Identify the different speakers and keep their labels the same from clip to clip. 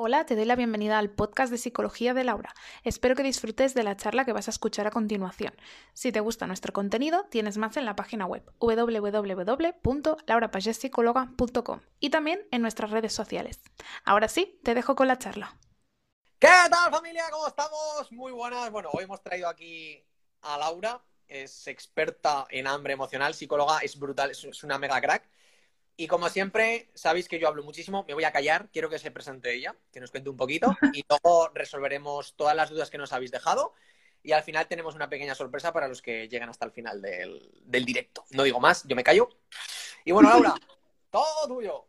Speaker 1: Hola, te doy la bienvenida al podcast de Psicología de Laura. Espero que disfrutes de la charla que vas a escuchar a continuación. Si te gusta nuestro contenido, tienes más en la página web www.laurapagesicóloga.com y también en nuestras redes sociales. Ahora sí, te dejo con la charla.
Speaker 2: ¿Qué tal familia? ¿Cómo estamos? Muy buenas. Bueno, hoy hemos traído aquí a Laura, es experta en hambre emocional, psicóloga, es brutal, es una mega crack. Y como siempre, sabéis que yo hablo muchísimo, me voy a callar, quiero que se presente ella, que nos cuente un poquito y luego resolveremos todas las dudas que nos habéis dejado y al final tenemos una pequeña sorpresa para los que llegan hasta el final del, del directo. No digo más, yo me callo. Y bueno, Laura, todo tuyo.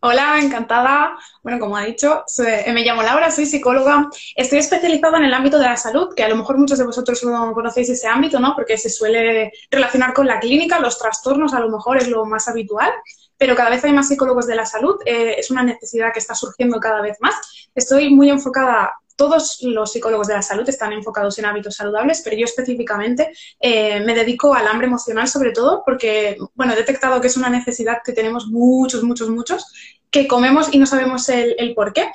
Speaker 3: Hola, encantada. Bueno, como ha dicho, eh, me llamo Laura, soy psicóloga. Estoy especializada en el ámbito de la salud, que a lo mejor muchos de vosotros no conocéis ese ámbito, ¿no? Porque se suele relacionar con la clínica, los trastornos a lo mejor es lo más habitual, pero cada vez hay más psicólogos de la salud. Eh, es una necesidad que está surgiendo cada vez más. Estoy muy enfocada todos los psicólogos de la salud están enfocados en hábitos saludables, pero yo específicamente eh, me dedico al hambre emocional sobre todo porque, bueno, he detectado que es una necesidad que tenemos muchos, muchos, muchos que comemos y no sabemos el, por qué.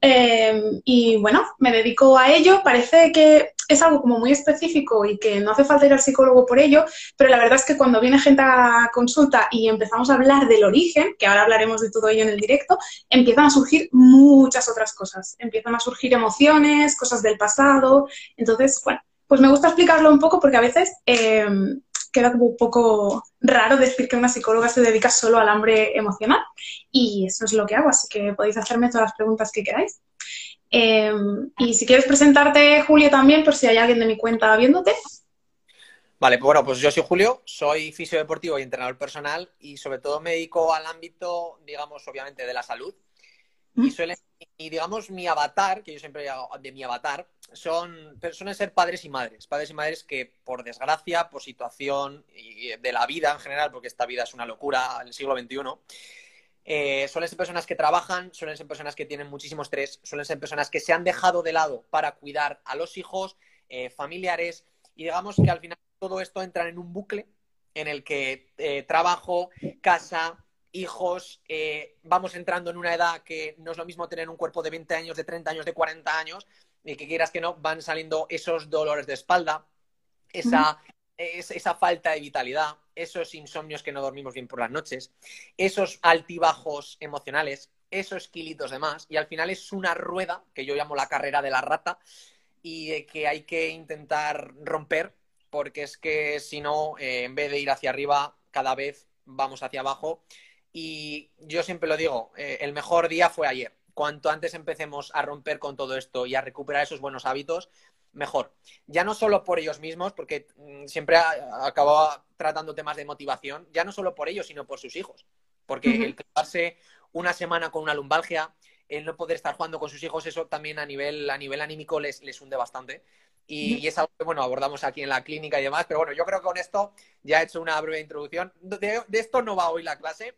Speaker 3: Em, y bueno, me dedico a ello. Parece que es algo como muy específico y que no hace falta ir al psicólogo por ello, pero la verdad es que cuando viene gente a consulta y empezamos a hablar del origen, que ahora hablaremos de todo ello en el directo, empiezan a surgir muchas otras cosas. Empiezan a surgir emociones, cosas del pasado. Entonces, bueno, pues me gusta explicarlo un poco porque a veces em, queda como un poco raro decir que una psicóloga se dedica solo al hambre emocional. Y eso es lo que hago, así que podéis hacerme todas las preguntas que queráis. Em, y si quieres presentarte, Julio, también, por si hay alguien de mi cuenta viéndote.
Speaker 2: Vale, pues bueno, pues yo soy Julio, soy fisiodeportivo y entrenador personal y sobre todo me dedico al ámbito, digamos, obviamente de la salud. Y, suele, y digamos, mi avatar, que yo siempre hago de mi avatar, son, suelen ser padres y madres. Padres y madres que, por desgracia, por situación y de la vida en general, porque esta vida es una locura en el siglo XXI, eh, suelen ser personas que trabajan, suelen ser personas que tienen muchísimo estrés, suelen ser personas que se han dejado de lado para cuidar a los hijos, eh, familiares, y digamos que al final todo esto entra en un bucle en el que eh, trabajo, casa, hijos, vamos entrando en una edad que no es lo mismo tener un cuerpo de 20 años, de 30 años, de 40 años, y que quieras que no, van saliendo esos dolores de espalda, esa, esa falta de vitalidad, esos insomnios que no dormimos bien por las noches, esos altibajos emocionales, esos kilitos de más, y al final es una rueda que yo llamo la carrera de la rata y que hay que intentar romper porque es que si no, eh, en vez de ir hacia arriba, cada vez vamos hacia abajo. Y yo siempre lo digo, eh, el mejor día fue ayer. Cuanto antes empecemos a romper con todo esto y a recuperar esos buenos hábitos, mejor. Ya no solo por ellos mismos, porque mm, siempre acabo tratando temas de motivación, ya no solo por ellos, sino por sus hijos. Porque el quedarse una semana con una lumbalgia, el no poder estar jugando con sus hijos, eso también a nivel, a nivel anímico les, les hunde bastante. Y, es algo que, bueno, abordamos aquí en la clínica y demás, pero bueno, yo creo que con esto ya he hecho una breve introducción. De, esto no va hoy la clase,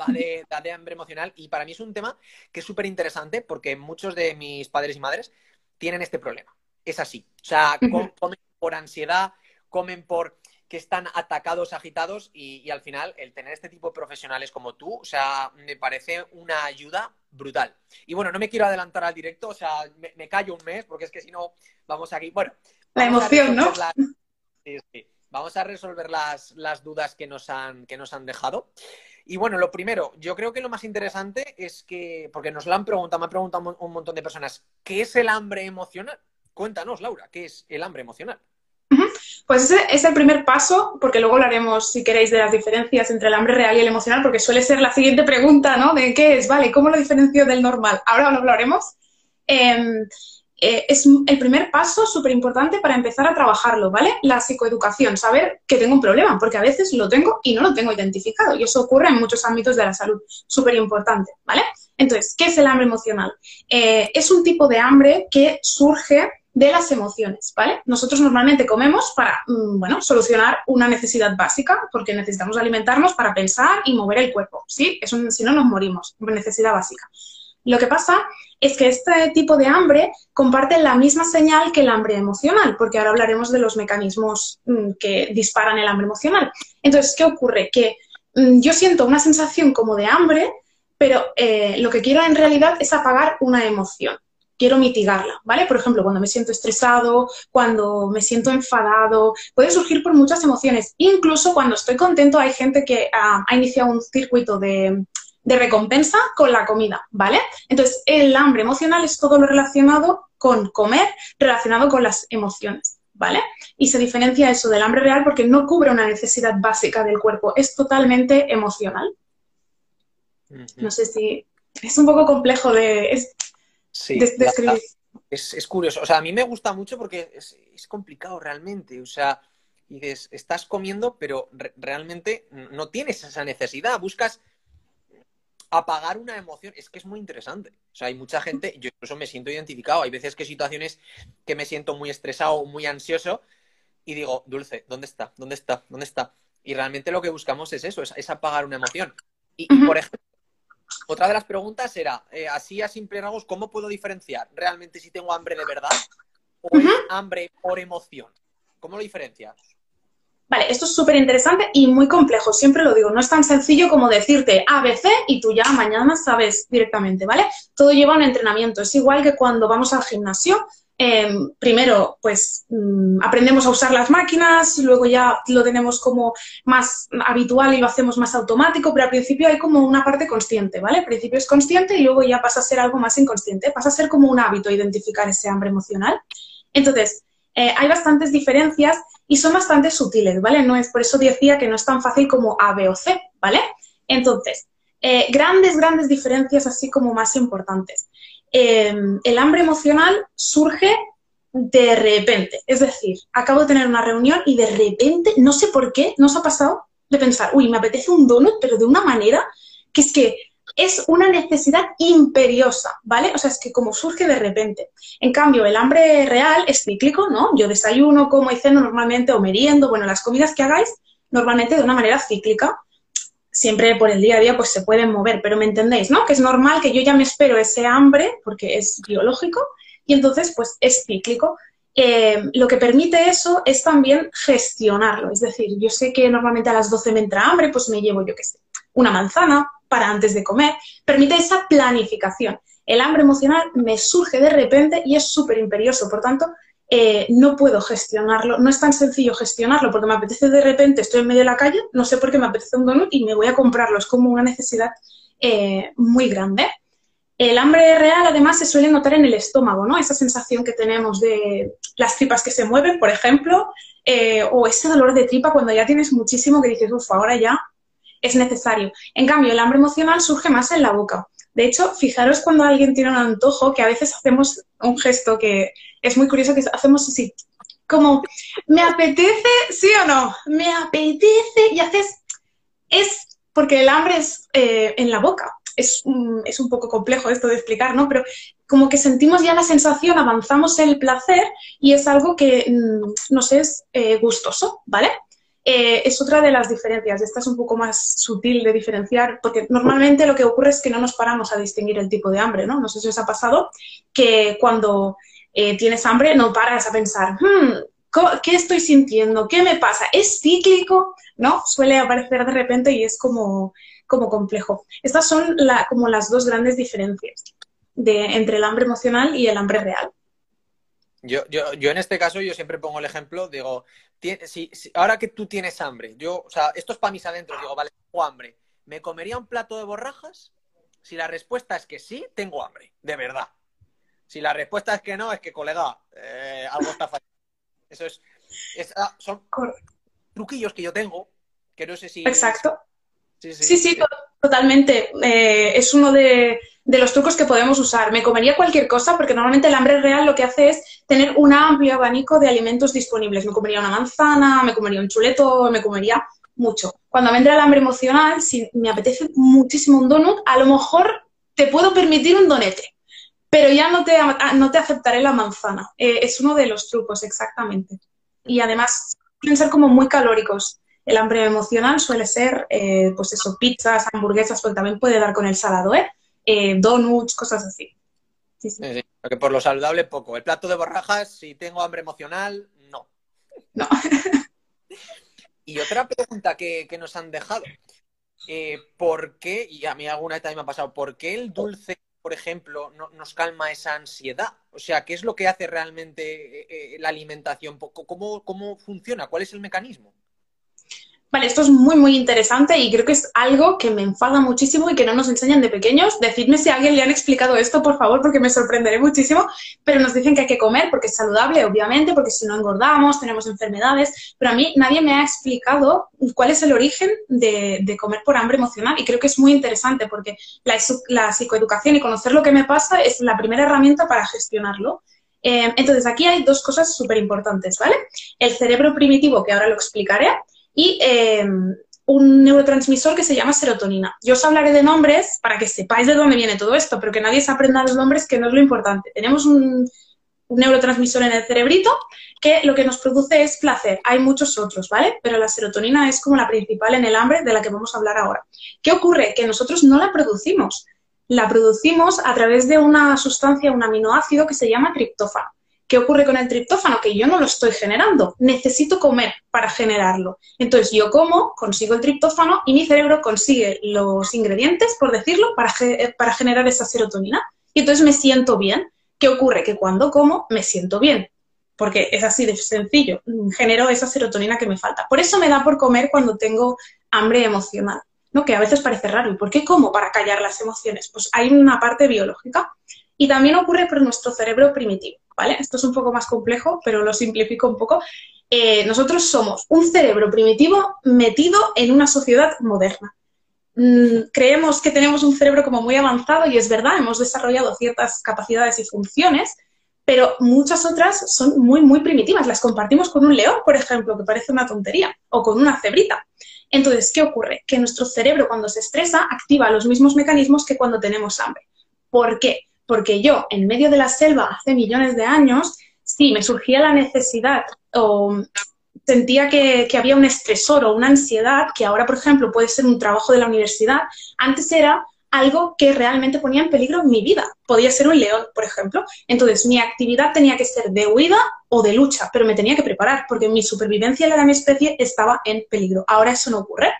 Speaker 2: va de, de hambre emocional y para mí es un tema que es súper interesante porque muchos de mis padres y madres tienen este problema es así. O sea, comen por ansiedad, comen por que están atacados, agitados y, al final el tener este tipo de profesionales como tú, o sea, me parece una ayuda brutal. Y bueno, no me quiero adelantar al directo, o sea, me, callo un mes porque es que si no, vamos aquí. Bueno.
Speaker 3: La emoción, ¿no?
Speaker 2: Sí, sí. Vamos a resolver las, las dudas que nos, han, que nos han dejado. Y bueno, lo primero, yo creo que lo más interesante es que, porque nos lo han preguntado, me han preguntado un montón de personas, ¿qué es el hambre emocional? Cuéntanos, Laura, ¿qué es el hambre emocional?
Speaker 3: Pues ese es el primer paso, porque luego hablaremos, si queréis, de las diferencias entre el hambre real y el emocional, porque suele ser la siguiente pregunta, ¿no? De qué es, ¿vale? ¿Cómo lo diferencio del normal? Ahora lo hablaremos. Em, eh, es el primer paso súper importante para empezar a trabajarlo, ¿vale? La psicoeducación, saber que tengo un problema, porque a veces lo tengo y no lo tengo identificado, y eso ocurre en muchos ámbitos de la salud, súper importante, ¿vale? Entonces, ¿qué es el hambre emocional? Eh, es un tipo de hambre que surge de las emociones, ¿vale? Nosotros normalmente comemos para, mm, bueno, solucionar una necesidad básica, porque necesitamos alimentarnos para pensar y mover el cuerpo, ¿sí? si no nos morimos, una necesidad básica. Lo que pasa es que este tipo de hambre comparte la misma señal que el hambre emocional, porque ahora hablaremos de los mecanismos mm, que disparan el hambre emocional. Entonces, ¿qué ocurre? Que mm, yo siento una sensación como de hambre, pero eh, lo que quiero en realidad es apagar una emoción. Quiero mitigarla, ¿vale? Por ejemplo, cuando me siento estresado, cuando me siento enfadado, puede surgir por muchas emociones. Incluso cuando estoy contento, hay gente que ha iniciado un circuito de, de recompensa con la comida, ¿vale? Entonces, el hambre emocional es todo lo relacionado con comer, relacionado con las emociones, ¿vale? Y se diferencia eso del hambre real porque no cubre una necesidad básica del cuerpo, es totalmente emocional. No sé si es un poco complejo de,
Speaker 2: describir. Es, curioso, o sea, a mí me gusta mucho porque es, complicado realmente, o sea, dices, estás comiendo, pero realmente no tienes esa necesidad, buscas apagar una emoción. Es que es muy interesante. O sea, hay mucha gente, yo incluso me siento identificado. Hay veces que situaciones que me siento muy estresado muy ansioso y digo, Dulce, ¿dónde está? ¿Dónde está? ¿Dónde está? Y realmente lo que buscamos es eso, es, apagar una emoción. Y, por ejemplo, otra de las preguntas era, eh, así a simple rasgos, ¿cómo puedo diferenciar realmente si tengo hambre de verdad o es hambre por emoción? ¿Cómo lo diferencias?
Speaker 3: Vale, esto es súper interesante y muy complejo, siempre lo digo, no es tan sencillo como decirte ABC y tú ya mañana sabes directamente, ¿vale? Todo lleva un entrenamiento, es igual que cuando vamos al gimnasio, em, primero pues mm, aprendemos a usar las máquinas, luego ya lo tenemos como más habitual y lo hacemos más automático, pero al principio hay como una parte consciente, ¿vale? Al principio es consciente y luego ya pasa a ser algo más inconsciente, pasa a ser como un hábito identificar ese hambre emocional. Entonces, eh, hay bastantes diferencias y son bastante sutiles, ¿vale? No es por eso decía que no es tan fácil como A, B o C, ¿vale? Entonces, eh, grandes, grandes diferencias así como más importantes. Eh, el hambre emocional surge de repente, es decir, acabo de tener una reunión y de repente, no sé por qué, nos ha pasado de pensar, uy, me apetece un donut, pero de una manera que es que es una necesidad imperiosa, ¿vale? O sea, es que como surge de repente. En cambio, el hambre real es cíclico, ¿no? Yo desayuno, como y ceno normalmente o meriendo, bueno, las comidas que hagáis normalmente de una manera cíclica. Siempre por el día a día pues se pueden mover, pero me entendéis, ¿no? Que es normal que yo ya me espero ese hambre porque es biológico y entonces pues es cíclico. Eh, lo que permite eso es también gestionarlo. Es decir, yo sé que normalmente a las 12 me entra hambre, pues me llevo, yo qué sé, una manzana, para antes de comer, permite esa planificación. El hambre emocional me surge de repente y es súper imperioso, por tanto, eh, no puedo gestionarlo, no es tan sencillo gestionarlo porque me apetece de repente, estoy en medio de la calle, no sé por qué me apetece un donut y me voy a comprarlo, es como una necesidad eh, muy grande. El hambre real además se suele notar en el estómago, ¿no? Esa sensación que tenemos de las tripas que se mueven, por ejemplo, eh, o ese dolor de tripa cuando ya tienes muchísimo que dices, uff, ahora ya es necesario. En cambio, el hambre emocional surge más en la boca. De hecho, fijaros cuando alguien tiene un antojo, que a veces hacemos un gesto que es muy curioso, que hacemos así, como, ¿me apetece? ¿Sí o no? ¿Me apetece? Y haces, es porque el hambre es eh, en la boca. Es, es, un poco complejo esto de explicar, ¿no? Pero como que sentimos ya la sensación, avanzamos el placer y es algo que mm, nos es eh, gustoso, ¿vale? Eh, es otra de las diferencias. Esta es un poco más sutil de diferenciar, porque normalmente lo que ocurre es que no nos paramos a distinguir el tipo de hambre, ¿no? No sé si os ha pasado que cuando eh, tienes hambre no paras a pensar, hmm, ¿qué estoy sintiendo? ¿Qué me pasa? ¿Es cíclico? ¿No? Suele aparecer de repente y es como, como complejo. Estas son como las dos grandes diferencias de, entre el hambre emocional y el hambre real.
Speaker 2: Yo, yo, yo en este caso, yo siempre pongo el ejemplo, digo, si, ahora que tú tienes hambre, yo, o sea, esto es para mis adentros, digo, vale, tengo hambre, ¿me comería un plato de borrajas? Si la respuesta es que sí, tengo hambre, de verdad. Si la respuesta es que no, es que, colega, eh, algo está fallando. Eso es, ah, son truquillos que yo tengo, que no sé si...
Speaker 3: Exacto. Sí, sí, totalmente. Eh, es uno de, los trucos que podemos usar. Me comería cualquier cosa porque normalmente el hambre real lo que hace es tener un amplio abanico de alimentos disponibles. Me comería una manzana, me comería un chuleto, me comería mucho. Cuando me entra el hambre emocional, si me apetece muchísimo un donut, a lo mejor te puedo permitir un donete, pero ya no te, no te aceptaré la manzana. Eh, es uno de los trucos, exactamente. Y además, suelen ser como muy calóricos. El hambre emocional suele ser, eh, pues eso, pizzas, hamburguesas, porque también puede dar con el salado, ¿eh? eh, donuts, cosas así.
Speaker 2: Sí, sí. porque por lo saludable poco. El plato de borrajas, si tengo hambre emocional, no.
Speaker 3: No.
Speaker 2: y otra pregunta que, nos han dejado. eh, ¿por qué, y a mí alguna vez también me ha pasado, ¿por qué el dulce, por ejemplo, no, nos calma esa ansiedad? O sea, ¿qué es lo que hace realmente eh, la alimentación? ¿Cómo, ¿Cómo funciona? ¿Cuál es el mecanismo?
Speaker 3: Vale, esto es muy, muy interesante y creo que es algo que me enfada muchísimo y que no nos enseñan de pequeños. Decidme si a alguien le han explicado esto, por favor, porque me sorprenderé muchísimo. Pero nos dicen que hay que comer porque es saludable, obviamente, porque si no engordamos, tenemos enfermedades. Pero a mí nadie me ha explicado cuál es el origen de, comer por hambre emocional y creo que es muy interesante porque la, la, psicoeducación y conocer lo que me pasa es la primera herramienta para gestionarlo. Eh, entonces, aquí hay dos cosas súper importantes, ¿vale? El cerebro primitivo, que ahora lo explicaré y em, un neurotransmisor que se llama serotonina. Yo os hablaré de nombres para que sepáis de dónde viene todo esto, pero que nadie se aprenda los nombres, que no es lo importante. Tenemos un, neurotransmisor en el cerebrito que lo que nos produce es placer. Hay muchos otros, ¿vale? Pero la serotonina es como la principal en el hambre de la que vamos a hablar ahora. ¿Qué ocurre? Que nosotros no la producimos. La producimos a través de una sustancia, un aminoácido que se llama triptófano. ¿Qué ocurre con el triptófano? Que yo no lo estoy generando, necesito comer para generarlo. Entonces yo como, consigo el triptófano y mi cerebro consigue los ingredientes, por decirlo, para, para generar esa serotonina. Y entonces me siento bien. ¿Qué ocurre? Que cuando como me siento bien, porque es así de sencillo, genero esa serotonina que me falta. Por eso me da por comer cuando tengo hambre emocional, ¿no? Que a veces parece raro. ¿Y por qué como para callar las emociones? Pues hay una parte biológica y también ocurre por nuestro cerebro primitivo. Esto es un poco más complejo, pero lo simplifico un poco. Eh, nosotros somos un cerebro primitivo metido en una sociedad moderna. Mm, creemos que tenemos un cerebro como muy avanzado y es verdad, hemos desarrollado ciertas capacidades y funciones, pero muchas otras son muy, muy primitivas. Las compartimos con un león, por ejemplo, que parece una tontería, o con una cebrita. Entonces, ¿qué ocurre? Que nuestro cerebro cuando se estresa activa los mismos mecanismos que cuando tenemos hambre. ¿Por qué? Porque yo, en medio de la selva, hace millones de años, sí, me surgía la necesidad o sentía que, había un estresor o una ansiedad, que ahora, por ejemplo, puede ser un trabajo de la universidad, antes era algo que realmente ponía en peligro mi vida. Podía ser un león, por ejemplo. Entonces, mi actividad tenía que ser de huida o de lucha, pero me tenía que preparar porque mi supervivencia de mi especie estaba en peligro. Ahora eso no ocurre.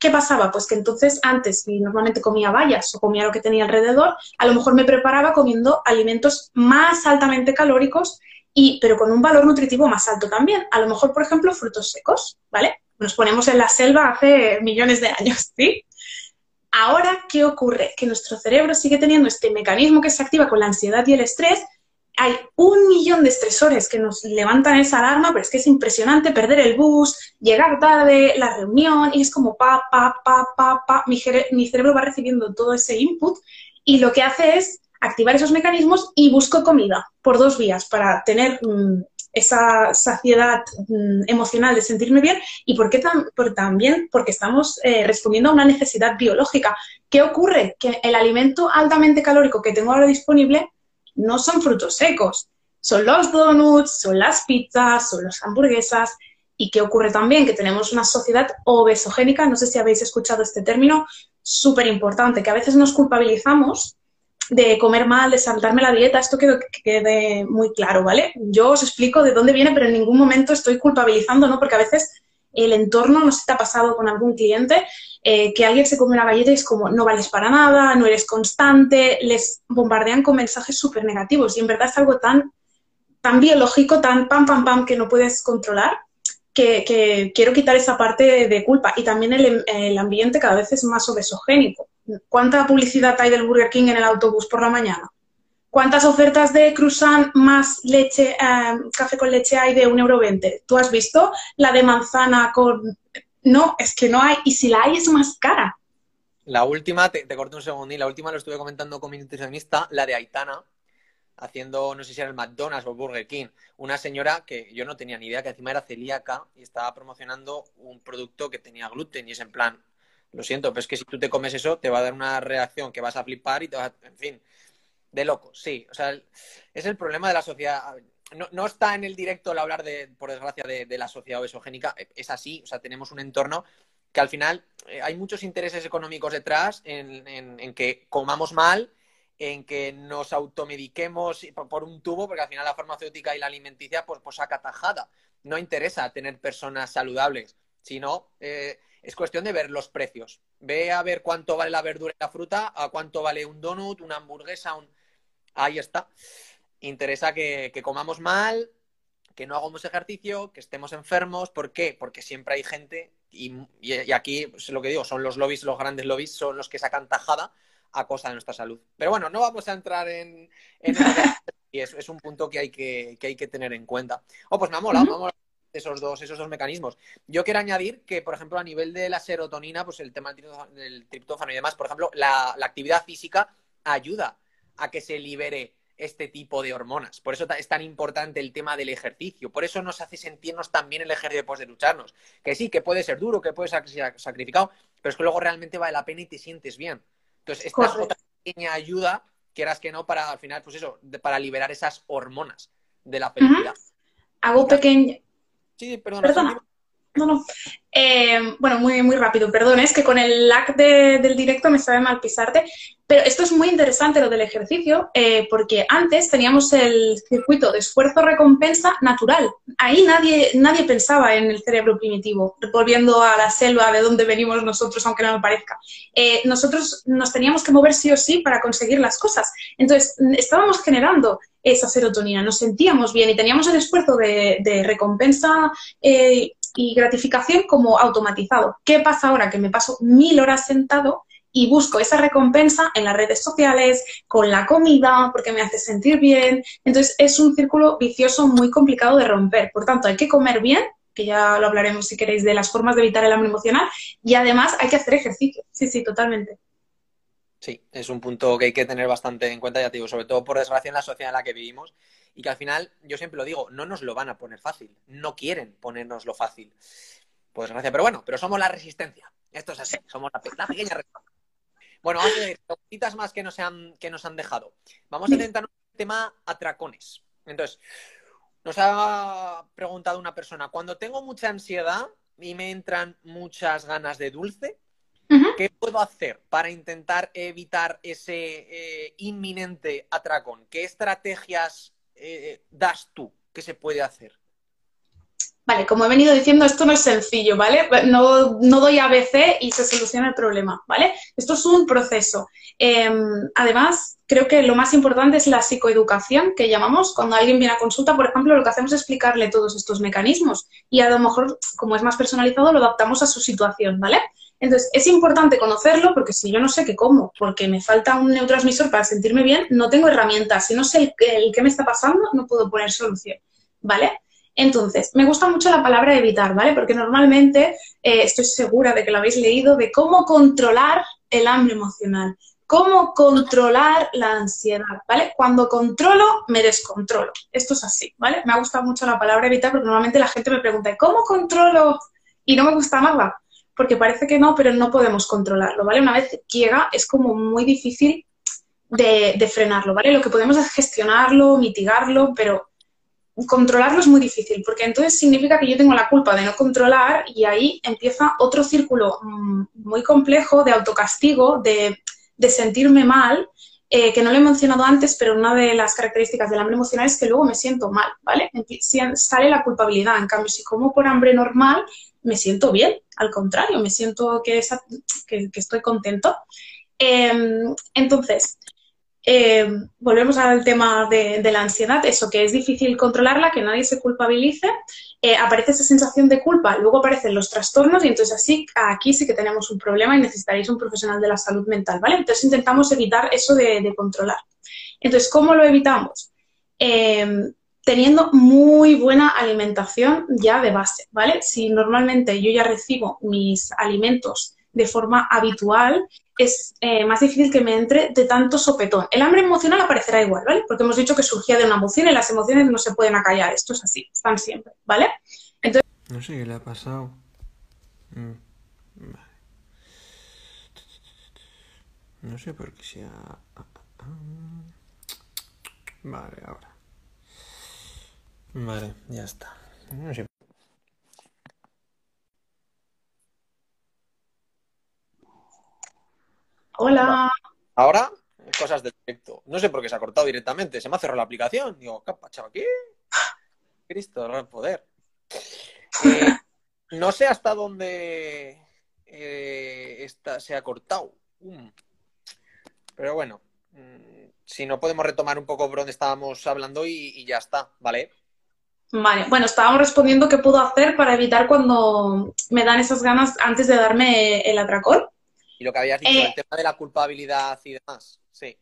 Speaker 3: ¿Qué pasaba? Pues que entonces antes, normalmente comía bayas o comía lo que tenía alrededor, a lo mejor me preparaba comiendo alimentos más altamente calóricos, y, pero con un valor nutritivo más alto también. A lo mejor, por ejemplo, frutos secos, ¿vale? Nos ponemos en la selva hace millones de años, ¿sí? Ahora, ¿qué ocurre? Que nuestro cerebro sigue teniendo este mecanismo que se activa con la ansiedad y el estrés, hay un millón de estresores que nos levantan esa alarma, pero es que es impresionante perder el bus, llegar tarde, la reunión, y es como pa, pa, pa, pa, pa. Mi, cerebro va recibiendo todo ese input y lo que hace es activar esos mecanismos y busco comida por dos vías para tener mm, esa saciedad mm, emocional de sentirme bien y por qué también porque estamos eh, respondiendo a una necesidad biológica. ¿Qué ocurre? Que el alimento altamente calórico que tengo ahora disponible no son frutos secos, son los donuts, son las pizzas, son las hamburguesas. ¿Y qué ocurre también? Que tenemos una sociedad obesogénica, no sé si habéis escuchado este término, súper importante, que a veces nos culpabilizamos de comer mal, de saltarme la dieta, esto que quede muy claro, ¿vale? Yo os explico de dónde viene, pero en ningún momento estoy culpabilizando, ¿no? Porque a veces el entorno, no sé si te ha pasado con algún cliente, eh, que alguien se come una galleta y es como, no vales para nada, no eres constante, les bombardean con mensajes súper negativos y en verdad es algo tan, tan biológico, tan pam, pam, pam, que no puedes controlar, que, quiero quitar esa parte de, culpa. Y también el, el, ambiente cada vez es más obesogénico. ¿Cuánta publicidad hay del Burger King en el autobús por la mañana? ¿Cuántas ofertas de croissant más leche, eh, café con leche hay de 1,20 euro? ¿Tú has visto la de manzana con...? No, es que no hay. Y si la hay, es más cara.
Speaker 2: La última, te, corto un segundo, y la última lo estuve comentando con mi nutricionista, la de Aitana, haciendo, no sé si era el McDonald's o Burger King. Una señora que yo no tenía ni idea que encima era celíaca y estaba promocionando un producto que tenía gluten y es en plan, lo siento, pero es que si tú te comes eso te va a dar una reacción que vas a flipar y te vas a... En fin, de locos, sí. O sea, es el problema de la sociedad. No, está en el directo el hablar de, por desgracia, de, la sociedad obesogénica. Es así, o sea, tenemos un entorno que al final eh, hay muchos intereses económicos detrás en, que comamos mal, en que nos automediquemos por, un tubo, porque al final la farmacéutica y la alimenticia pues, pues saca tajada. No interesa tener personas saludables, sino eh, es cuestión de ver los precios. Ve a ver cuánto vale la verdura y la fruta, a cuánto vale un donut, una hamburguesa, un... Ahí está. Interesa que, comamos mal, que no hagamos ejercicio, que estemos enfermos. ¿Por qué? Porque siempre hay gente, y, aquí es lo que digo, son los lobbies, los grandes lobbies, son los que sacan tajada a costa de nuestra salud. Pero bueno, no vamos a entrar en... y es, es, un punto que hay que, hay que tener en cuenta. Oh, pues me ha molado, me ha molado esos dos, esos dos mecanismos. Yo quiero añadir que, por ejemplo, a nivel de la serotonina, pues el tema del triptófano y demás, por ejemplo, la, actividad física ayuda a que se libere este tipo de hormonas. Por eso es tan importante el tema del ejercicio. Por eso nos hace sentirnos también el ejercicio después de lucharnos. Que sí, que puede ser duro, que puede ser sacrificado, pero es que luego realmente vale la pena y te sientes bien. Entonces, esta es otra pequeña ayuda, quieras que no, para al final, pues eso, para liberar esas hormonas de la felicidad.
Speaker 3: Hago pequeño,
Speaker 2: Sí. Perdona.
Speaker 3: No, no. Eh, bueno, muy, muy rápido, perdón, es que con el lag del directo me sabe mal pisarte, pero esto es muy interesante lo del ejercicio, eh, porque antes teníamos el circuito de esfuerzo-recompensa natural. Ahí nadie, nadie pensaba en el cerebro primitivo, volviendo a la selva de donde venimos nosotros, aunque no me parezca. Eh, nosotros nos teníamos que mover sí o sí para conseguir las cosas. Entonces, estábamos generando esa serotonina, nos sentíamos bien y teníamos el esfuerzo de, de recompensa y gratificación como automatizado. ¿Qué pasa ahora? Que me paso mil horas sentado y busco esa recompensa en las redes sociales, con la comida, porque me hace sentir bien. Entonces es un círculo vicioso muy complicado de romper. Por tanto, hay que comer bien, que ya lo hablaremos si queréis de las formas de evitar el hambre emocional, y además hay que hacer ejercicio. Sí, sí, totalmente.
Speaker 2: Sí, es un punto que hay que tener bastante en cuenta, ya te digo, sobre todo por desgracia en la sociedad en la que vivimos y que al final, yo siempre lo digo, no nos lo van a poner fácil, no quieren ponernos lo fácil. Por desgracia, pero bueno, pero somos la resistencia. Esto es así, somos la, pequeña resistencia. Bueno, vamos a ver, preguntitas más que nos han, que nos han dejado. Vamos a intentar un tema atracones. Entonces, nos ha preguntado una persona, cuando tengo mucha ansiedad y me entran muchas ganas de dulce, ¿Qué puedo hacer para intentar evitar ese eh, inminente atracón? ¿Qué estrategias eh, das tú? ¿Qué se puede hacer?
Speaker 3: Vale, como he venido diciendo, esto no es sencillo, ¿vale? No, no doy ABC y se soluciona el problema, ¿vale? Esto es un proceso. Em, además, creo que lo más importante es la psicoeducación que llamamos. Cuando alguien viene a consulta, por ejemplo, lo que hacemos es explicarle todos estos mecanismos y a lo mejor, como es más personalizado, lo adaptamos a su situación, ¿vale? Entonces, es importante conocerlo porque si yo no sé qué como, porque me falta un neurotransmisor para sentirme bien, no tengo herramientas. Si no sé el, qué me está pasando, no puedo poner solución, ¿vale? Entonces, me gusta mucho la palabra evitar, ¿vale? Porque normalmente eh, estoy segura de que lo habéis leído de cómo controlar el hambre emocional, cómo controlar la ansiedad, ¿vale? Cuando controlo, me descontrolo. Esto es así, ¿vale? Me ha gustado mucho la palabra evitar porque normalmente la gente me pregunta, ¿cómo controlo? Y no me gusta nada porque parece que no, pero no podemos controlarlo, ¿vale? Una vez llega es como muy difícil de, frenarlo, ¿vale? Lo que podemos es gestionarlo, mitigarlo, pero controlarlo es muy difícil, porque entonces significa que yo tengo la culpa de no controlar y ahí empieza otro círculo mm, muy complejo de autocastigo, de, sentirme mal, eh, que no lo he mencionado antes, pero una de las características del hambre emocional es que luego me siento mal, ¿vale? Sale la culpabilidad. En cambio, si como por hambre normal, me siento bien, al contrario, me siento que, estoy contento. Em, entonces, em, volvemos al tema de, la ansiedad, eso que es difícil controlarla, que nadie se culpabilice, eh, aparece esa sensación de culpa, luego aparecen los trastornos y entonces así aquí sí que tenemos un problema y necesitaréis un profesional de la salud mental, ¿vale? Entonces intentamos evitar eso de, de controlar. Entonces, ¿cómo lo evitamos? Em, teniendo muy buena alimentación ya de base, ¿vale? Si normalmente yo ya recibo mis alimentos de forma habitual, es eh, más difícil que me entre de tanto sopetón. El hambre emocional aparecerá igual, ¿vale? Porque hemos dicho que surgía de una emoción y las emociones no se pueden acallar. Esto es así, están siempre, ¿vale?
Speaker 4: Entonces... No sé qué le ha pasado. Mm. No sé por qué se ha... Ah, ah, ah. Vale, ahora. Vale, ya está.
Speaker 3: Hola.
Speaker 2: Ahora, cosas de directo. No sé por qué se ha cortado directamente. Se me ha cerrado la aplicación. Digo, ¿qué ha aquí? Cristo, el poder. Eh, no sé hasta dónde eh, esta se ha cortado. Um. Pero bueno, mm, si no podemos retomar un poco por donde estábamos hablando y, y ya está, ¿vale?
Speaker 3: Vale, bueno, estábamos respondiendo qué puedo hacer para evitar cuando me dan esas ganas antes de darme el atracón.
Speaker 2: Y lo que habías dicho,
Speaker 3: Eh,
Speaker 2: el tema de la culpabilidad y demás. Sí.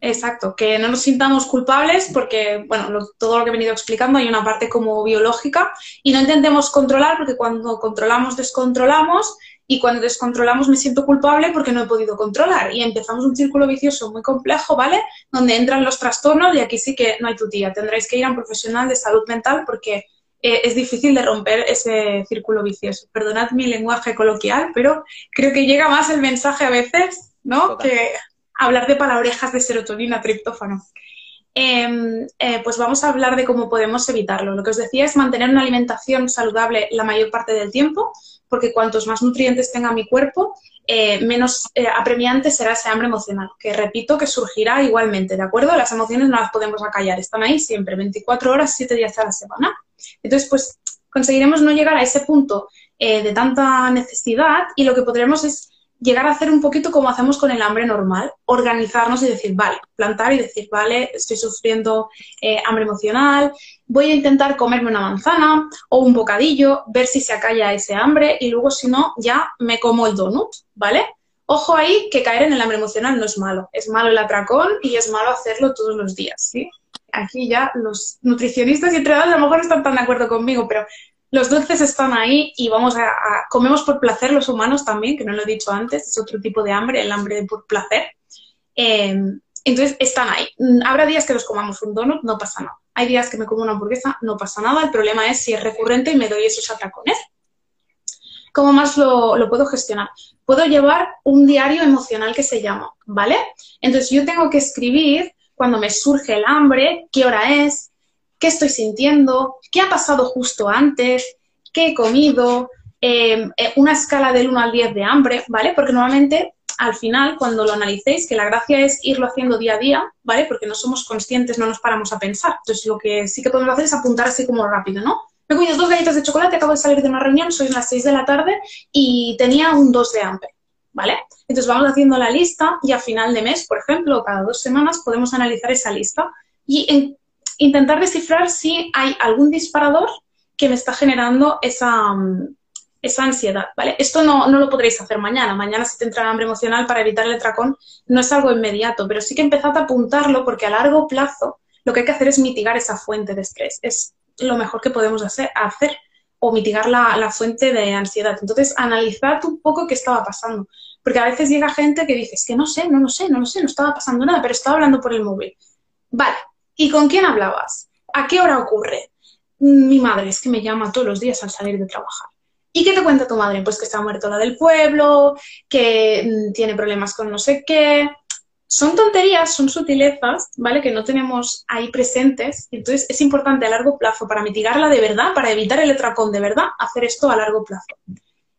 Speaker 3: Exacto, que no nos sintamos culpables porque, bueno, lo- todo lo que he venido explicando hay una parte como biológica y no intentemos controlar porque cuando controlamos descontrolamos y cuando descontrolamos me siento culpable porque no he podido controlar y empezamos un círculo vicioso muy complejo, ¿vale? Donde entran los trastornos y aquí sí que no hay tu tía, tendréis que ir a un profesional de salud mental porque eh, es difícil de romper ese círculo vicioso. Perdonad mi lenguaje coloquial, pero creo que llega más el mensaje a veces, ¿no?
Speaker 2: Total.
Speaker 3: Que hablar de palabrejas de serotonina, triptófano. Em, eh, pues vamos a hablar de cómo podemos evitarlo. Lo que os decía es mantener una alimentación saludable la mayor parte del tiempo, porque cuantos más nutrientes tenga mi cuerpo, eh, menos eh, apremiante será ese hambre emocional, que repito que surgirá igualmente, ¿de acuerdo? Las emociones no las podemos acallar, están ahí siempre, 24 horas, 7 días a la semana. Entonces, pues conseguiremos no llegar a ese punto eh, de tanta necesidad y lo que podremos es llegar a hacer un poquito como hacemos con el hambre normal, organizarnos y decir, vale, plantar y decir, vale, estoy sufriendo eh, hambre emocional, voy a intentar comerme una manzana o un bocadillo, ver si se acalla ese hambre y luego si no, ya me como el donut, ¿vale? Ojo ahí que caer en el hambre emocional no es malo, es malo el atracón y es malo hacerlo todos los días, ¿sí? Aquí ya los nutricionistas y entrenadores a lo mejor no están tan de acuerdo conmigo, pero los dulces están ahí y vamos a, comemos por placer los humanos también, que no lo he dicho antes, es otro tipo de hambre, el hambre de por placer. Eh, entonces están ahí. Mm, Habrá días que nos comamos un donut, no pasa nada. Hay días que me como una hamburguesa, no pasa nada. El problema es si es recurrente y me doy esos atracones. ¿Cómo más lo, lo puedo gestionar? Puedo llevar un diario emocional que se llama, ¿vale? Entonces yo tengo que escribir cuando me surge el hambre, qué hora es, qué estoy sintiendo, qué ha pasado justo antes, qué he comido, eh, eh, una escala del 1 al 10 de hambre, ¿vale? Porque normalmente al final, cuando lo analicéis, que la gracia es irlo haciendo día a día, ¿vale? Porque no somos conscientes, no nos paramos a pensar. Entonces lo que sí que podemos hacer es apuntar así como rápido, ¿no? Me he comido dos galletas de chocolate, acabo de salir de una reunión, son las 6 de la tarde y tenía un 2 de hambre, ¿vale? Entonces vamos haciendo la lista y a final de mes, por ejemplo, cada dos semanas podemos analizar esa lista y en- intentar descifrar si hay algún disparador que me está generando esa, mm, esa ansiedad, ¿vale? Esto no, no lo podréis hacer mañana. Mañana si te entra hambre emocional para evitar el atracón no es algo inmediato, pero sí que empezad a apuntarlo porque a largo plazo lo que hay que hacer es mitigar esa fuente de estrés. Es lo mejor que podemos hacer, hacer o mitigar la, la fuente de ansiedad. Entonces, analizad un poco qué estaba pasando. Porque a veces llega gente que dice, que no sé, no lo sé, no lo sé, no estaba pasando nada, pero estaba hablando por el móvil. Vale, ¿y con quién hablabas? ¿A qué hora ocurre? Mi madre es que me llama todos los días al salir de trabajar. ¿Y qué te cuenta tu madre? Pues que está muerto la del pueblo, que mm, tiene problemas con no sé qué. Son tonterías, son sutilezas, ¿vale? Que no tenemos ahí presentes. Entonces es importante a largo plazo para mitigarla de verdad, para evitar el atracón de verdad, hacer esto a largo plazo.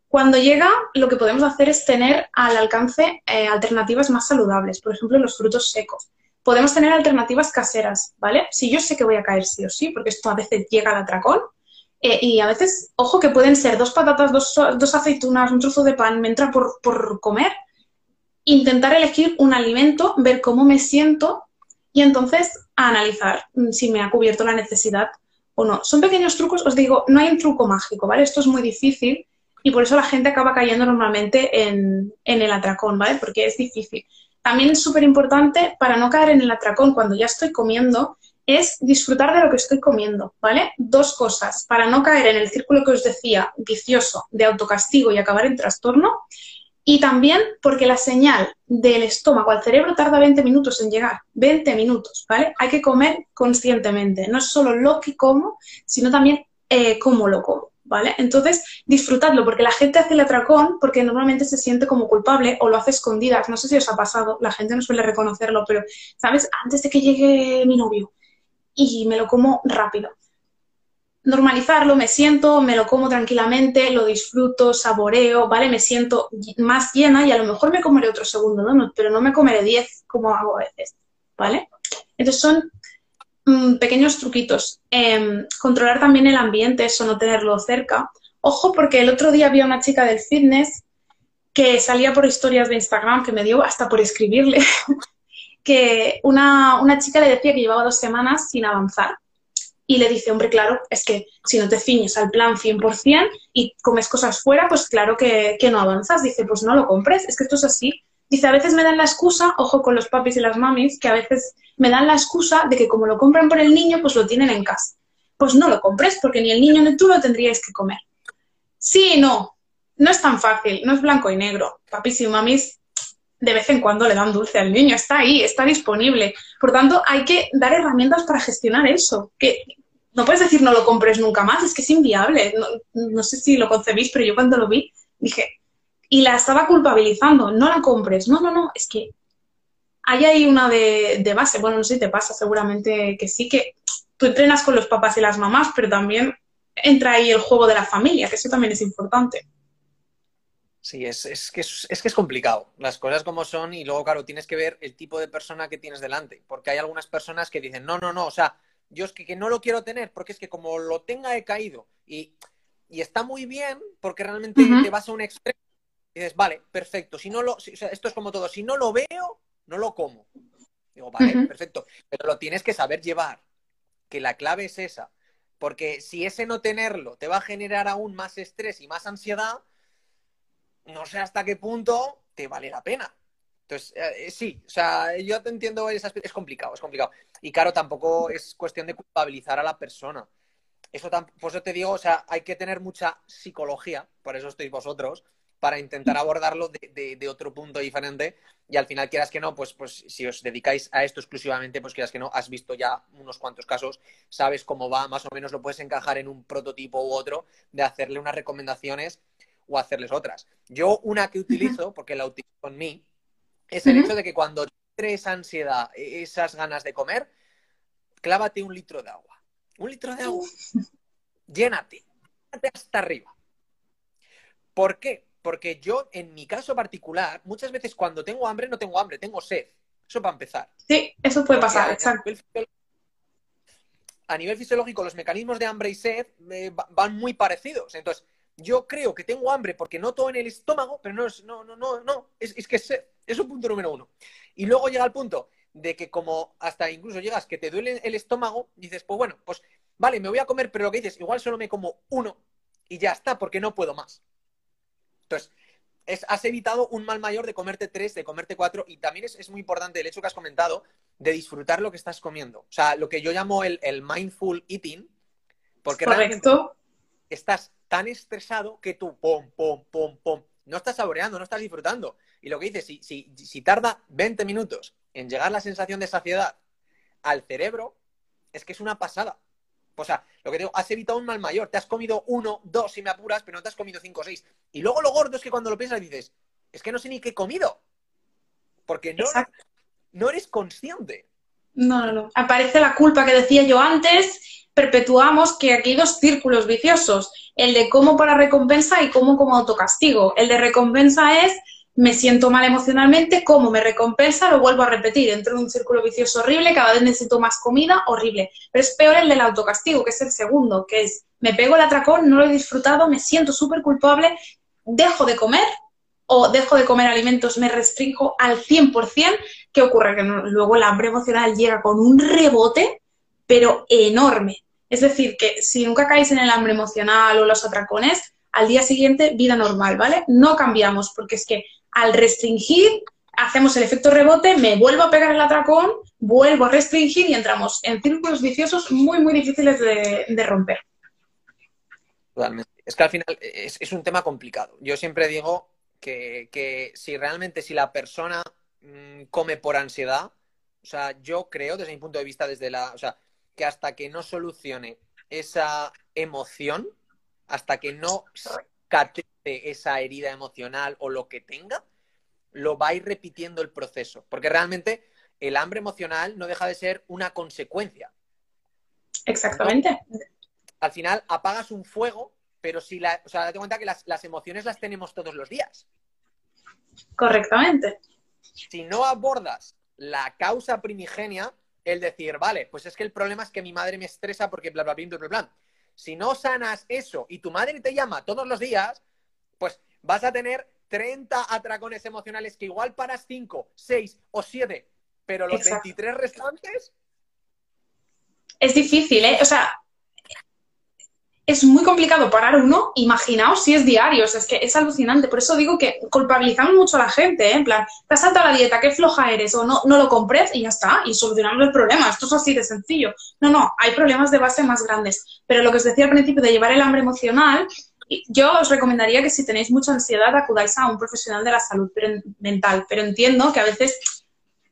Speaker 3: Cuando llega, lo que podemos hacer es tener al alcance eh, alternativas más saludables, por ejemplo, los frutos secos. Podemos tener alternativas caseras, ¿vale? Si yo sé que voy a caer sí o sí, porque esto a veces llega al atracón, eh, y a veces, ojo, que pueden ser dos patatas, dos, dos aceitunas, un trozo de pan, me entra por, por comer. Intentar elegir un alimento, ver cómo me siento y entonces analizar mm, si me ha cubierto la necesidad o no. Son pequeños trucos, os digo, no hay un truco mágico, ¿vale? Esto es muy difícil y por eso la gente acaba cayendo normalmente en, en el atracón, ¿vale? Porque es difícil. También es súper importante para no caer en el atracón cuando ya estoy comiendo, es disfrutar de lo que estoy comiendo, ¿vale? Dos cosas, para no caer en el círculo que os decía, vicioso, de autocastigo y acabar en trastorno, y también porque la señal del estómago al cerebro tarda 20 minutos en llegar, 20 minutos, ¿vale? Hay que comer conscientemente, no solo lo que como, sino también eh, cómo lo como, ¿vale? Entonces, disfrutadlo, porque la gente hace el atracón porque normalmente se siente como culpable o lo hace escondidas, no sé si os ha pasado, la gente no suele reconocerlo, pero, ¿sabes? Antes de que llegue mi novio, y me lo como rápido. Normalizarlo, me siento, me lo como tranquilamente, lo disfruto, saboreo, ¿vale? Me siento más llena y a lo mejor me comeré otro segundo donut, pero no me comeré 10 como hago a veces, ¿vale? Entonces son mm, pequeños truquitos. Eh, controlar también el ambiente, eso no tenerlo cerca. Ojo, porque el otro día vi a una chica del fitness que salía por historias de Instagram, que me dio hasta por escribirle, que una, una chica le decía que llevaba dos semanas sin avanzar. Y le dice, hombre, claro, es que si no te ciñes al plan 100% y comes cosas fuera, pues claro que, que no avanzas. Dice, pues no lo compres, es que esto es así. Dice, a veces me dan la excusa, ojo con los papis y las mamis, que a veces me dan la excusa de que como lo compran por el niño, pues lo tienen en casa. Pues no lo compres, porque ni el niño ni tú lo tendríais que comer. Sí no, no es tan fácil, no es blanco y negro. Papis y mamis de vez en cuando le dan dulce al niño, está ahí, está disponible. Por tanto, hay que dar herramientas para gestionar eso. Que no puedes decir no lo compres nunca más, es que es inviable. No, no sé si lo concebís, pero yo cuando lo vi dije, y la estaba culpabilizando, no la compres. No, no, no, es que hay ahí una de, de base. Bueno, no sé si te pasa, seguramente que sí, que tú entrenas con los papás y las mamás, pero también entra ahí el juego de la familia, que eso también es importante.
Speaker 2: Sí, es, es, que es, es, que es complicado, las cosas como son y luego, claro, tienes que ver el tipo de persona que tienes delante, porque hay algunas personas que dicen, no, no, no, o sea, yo es que, que no lo quiero tener porque es que como lo tenga he caído y, y está muy bien porque realmente uh -huh. te vas a un extremo y dices, vale, perfecto, si no lo, si, o sea, esto es como todo, si no lo veo, no lo como. Digo, vale, uh -huh. perfecto, pero lo tienes que saber llevar, que la clave es esa, porque si ese no tenerlo te va a generar aún más estrés y más ansiedad, no sé hasta qué punto te vale la pena. Entonces, eh, sí, o sea, yo te entiendo, es, es complicado, es complicado. Y claro, tampoco es cuestión de culpabilizar a la persona. Eso por eso te digo, o sea, hay que tener mucha psicología, por eso estáis vosotros, para intentar abordarlo de, de, de, otro punto diferente. Y al final, quieras que no, pues, pues si os dedicáis a esto exclusivamente, pues quieras que no, has visto ya unos cuantos casos, sabes cómo va, más o menos lo puedes encajar en un prototipo u otro, de hacerle unas recomendaciones o hacerles otras. Yo una que utilizo, porque la utilizo en mí, es el hecho de que cuando tienes ansiedad, e-, esas ganas de comer, clávate un litro de agua. Un litro de agua. Llénate. Llénate hasta arriba. ¿Por qué? Porque yo, en mi caso particular, muchas veces cuando tengo hambre, no tengo hambre, tengo sed. Eso para empezar.
Speaker 3: Sí, eso puede Porque pasar, a, exacto.
Speaker 2: Nivel, a nivel fisiológico, los mecanismos de hambre y sed eh, van muy parecidos. Entonces, yo creo que tengo hambre porque noto en el estómago, pero no es, no, no, no, no, es, es que es, es un punto número uno. Y luego llega el punto de que como hasta incluso llegas que te duele el estómago, dices, pues bueno, pues vale, me voy a comer, pero lo que dices, igual solo me como uno y ya está, porque no puedo más. Entonces, es, has evitado un mal mayor de comerte tres, de comerte cuatro, y también es, es, muy importante el hecho que has comentado de disfrutar lo que estás comiendo. O sea, lo que yo llamo el, el mindful eating, porque
Speaker 3: Correcto.
Speaker 2: realmente estás tan estresado que tú, pom, pom, pom, pom, no estás saboreando, no estás disfrutando. Y lo que dices, si, si, si tarda 20 minutos en llegar la sensación de saciedad al cerebro, es que es una pasada. O sea, lo que digo, has evitado un mal mayor. Te has comido uno, dos si me apuras, pero no te has comido cinco o seis. Y luego lo gordo es que cuando lo piensas dices, es que no sé ni qué he comido. Porque no, no eres consciente.
Speaker 3: No, no, no. Aparece la culpa que decía yo antes. Perpetuamos que aquí hay dos círculos viciosos. El de cómo para recompensa y cómo como autocastigo. El de recompensa es me siento mal emocionalmente, como me recompensa, lo vuelvo a repetir. Entro en un círculo vicioso horrible, cada vez necesito más comida, horrible. Pero es peor el del autocastigo, que es el segundo, que es me pego el atracón, no lo he disfrutado, me siento súper culpable, dejo de comer o dejo de comer alimentos, me restringo al 100%. ¿Qué ocurre? Que luego el hambre emocional llega con un rebote, pero enorme. Es decir, que si nunca caéis en el hambre emocional o los atracones, al día siguiente vida normal, ¿vale? No cambiamos, porque es que al restringir, hacemos el efecto rebote, me vuelvo a pegar el atracón, vuelvo a restringir y entramos en círculos viciosos muy, muy difíciles de, de romper.
Speaker 2: Totalmente. Es que al final es, es, un tema complicado. Yo siempre digo que, que si realmente si la persona mmm, come por ansiedad, o sea, yo creo desde mi punto de vista, desde la, o sea, que hasta que no solucione esa emoción, hasta que no esa herida emocional o lo que tenga, lo va a ir repitiendo el proceso. Porque realmente el hambre emocional no deja de ser una consecuencia.
Speaker 3: Exactamente.
Speaker 2: ¿no? Al final apagas un fuego, pero si la. O sea, date cuenta que las, las emociones las tenemos todos los días.
Speaker 3: Correctamente.
Speaker 2: Si no abordas la causa primigenia, el decir, vale, pues es que el problema es que mi madre me estresa porque bla, bla, bla, bla, bla, bla. Si no sanas eso y tu madre te llama todos los días, pues vas a tener 30 atracones emocionales que igual paras 5, 6 o 7, pero los
Speaker 3: Exacto.
Speaker 2: 23 restantes,
Speaker 3: Es difícil, ¿eh? O sea, es muy complicado parar uno. Imaginaos si es diario, o sea, es que es alucinante. Por eso digo que culpabilizamos mucho a la gente, ¿eh? En plan, te has saltado la dieta, qué floja eres, o no, no lo compres y ya está, y solucionamos el problema. Esto es así de sencillo. No, no, hay problemas de base más grandes. Pero lo que os decía al principio de llevar el hambre emocional, yo os recomendaría que si tenéis mucha ansiedad acudáis a un profesional de la salud mental. Pero entiendo que a veces,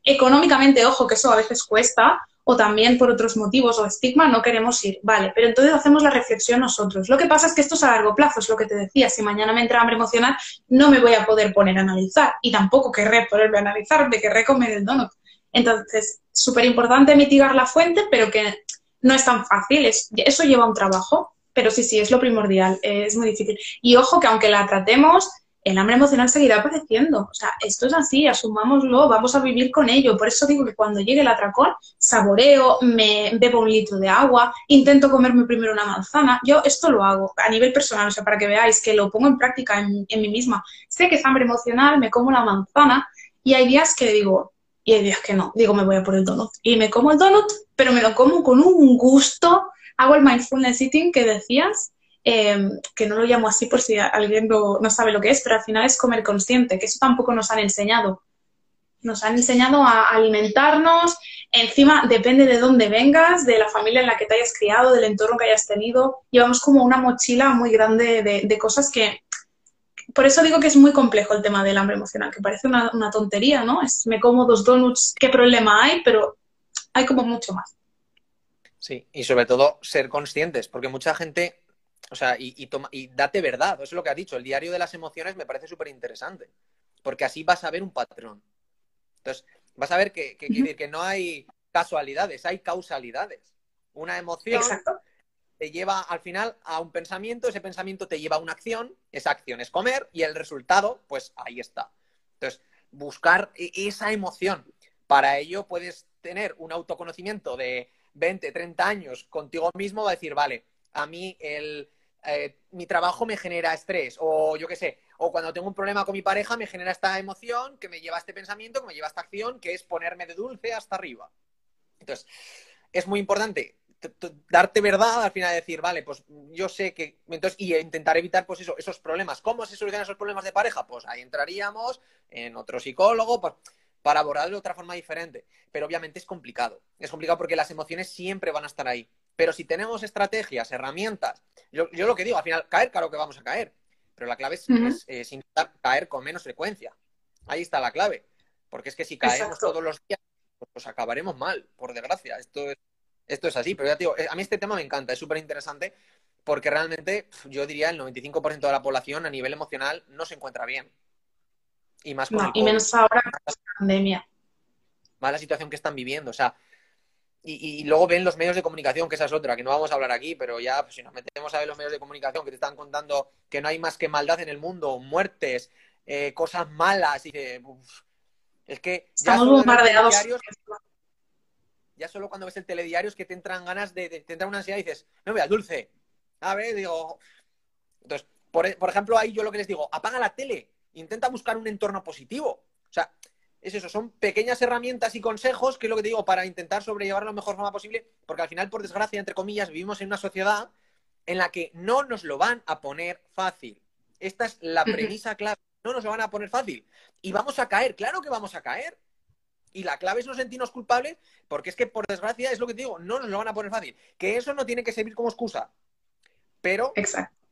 Speaker 3: económicamente, ojo, que eso a veces cuesta, o también por otros motivos o estigma, no queremos ir. Vale, pero entonces hacemos la reflexión nosotros. Lo que pasa es que esto es a largo plazo, es lo que te decía. Si mañana me entra hambre emocional, no me voy a poder poner a analizar y tampoco querré ponerme a analizar, me querré comer el donut. Entonces, súper importante mitigar la fuente, pero que no es tan fácil. Es, eso lleva un trabajo, pero sí, sí, es lo primordial. es muy difícil. Y ojo que aunque la tratemos, el hambre emocional seguirá apareciendo. O sea, esto es así, asumámoslo, vamos a vivir con ello. Por eso digo que cuando llegue el atracón, saboreo, me bebo un litro de agua, intento comerme primero una manzana. Yo esto lo hago a nivel personal, o sea, para que veáis que lo pongo en práctica en, en mí misma. Sé que es hambre emocional, me como la manzana y hay días que digo, y hay días que no, digo, me voy a por el donut. Y me como el donut, pero me lo como con un gusto. Hago el mindfulness eating que decías, eh, que no lo llamo así por si alguien no, no sabe lo que es, pero al final es comer consciente, que eso tampoco nos han enseñado. Nos han enseñado a alimentarnos, encima depende de dónde vengas, de la familia en la que te hayas criado, del entorno que hayas tenido. Llevamos como una mochila muy grande de, de cosas que... Por eso digo que es muy complejo el tema del hambre emocional, que parece una, una tontería, ¿no? Es me como dos donuts, ¿qué problema hay? Pero hay como mucho más.
Speaker 2: Sí, y sobre todo ser conscientes, porque mucha gente, o sea, y, y, toma, y date verdad, eso es lo que has dicho, el diario de las emociones me parece súper interesante, porque así vas a ver un patrón. Entonces, vas a ver que, que, que, que no hay casualidades, hay causalidades. Una emoción
Speaker 3: Exacto.
Speaker 2: te lleva al final a un pensamiento, ese pensamiento te lleva a una acción, esa acción es comer y el resultado, pues ahí está. Entonces, buscar e-, esa emoción. Para ello puedes tener un autoconocimiento de 20, 30 años contigo mismo, va a decir, vale, a mí el, eh, mi trabajo me genera estrés, o yo qué sé, o cuando tengo un problema con mi pareja me genera esta emoción que me lleva a este pensamiento, que me lleva a esta acción, que es ponerme de dulce hasta arriba. Entonces, es muy importante darte verdad al final decir, vale, pues yo sé que, entonces, y intentar evitar pues eso, esos problemas. ¿Cómo se solucionan esos problemas de pareja? Pues ahí entraríamos en otro psicólogo, pues para abordarlo de otra forma diferente. Pero obviamente es complicado. Es complicado porque las emociones siempre van a estar ahí. Pero si tenemos estrategias, herramientas, yo, yo lo que digo, al final, caer, claro que vamos a caer. Pero la clave es, uh -huh. es, es intentar caer con menos frecuencia. Ahí está la clave. Porque es que si caemos Exacto. todos los días, pues acabaremos mal, por desgracia. Esto es, esto es así. Pero ya digo, a mí este tema me encanta, es súper interesante porque realmente yo diría el 95% de la población a nivel emocional no se encuentra bien. Y más con
Speaker 3: no,
Speaker 2: el
Speaker 3: y menos ahora con la pandemia.
Speaker 2: Más la situación que están viviendo. O sea, y, y, luego ven los medios de comunicación, que esa es otra, que no vamos a hablar aquí, pero ya pues, si nos metemos a ver los medios de comunicación que te están contando que no hay más que maldad en el mundo, muertes, eh, cosas malas, y uf, es que ya
Speaker 3: Estamos bombardeados.
Speaker 2: Ya solo cuando ves el telediario es que te entran ganas de, de te entra una ansiedad y dices, no veas dulce. A ver, digo. Entonces, por, por ejemplo, ahí yo lo que les digo, apaga la tele, intenta buscar un entorno positivo. O sea, es eso, son pequeñas herramientas y consejos, que es lo que te digo, para intentar sobrellevarlo de la mejor forma posible, porque al final, por desgracia, entre comillas, vivimos en una sociedad en la que no nos lo van a poner fácil. Esta es la premisa clave. No nos lo van a poner fácil. Y vamos a caer, claro que vamos a caer. Y la clave es no sentirnos culpables, porque es que, por desgracia, es lo que te digo, no nos lo van a poner fácil. Que eso no tiene que servir como excusa. Pero
Speaker 3: Exacto.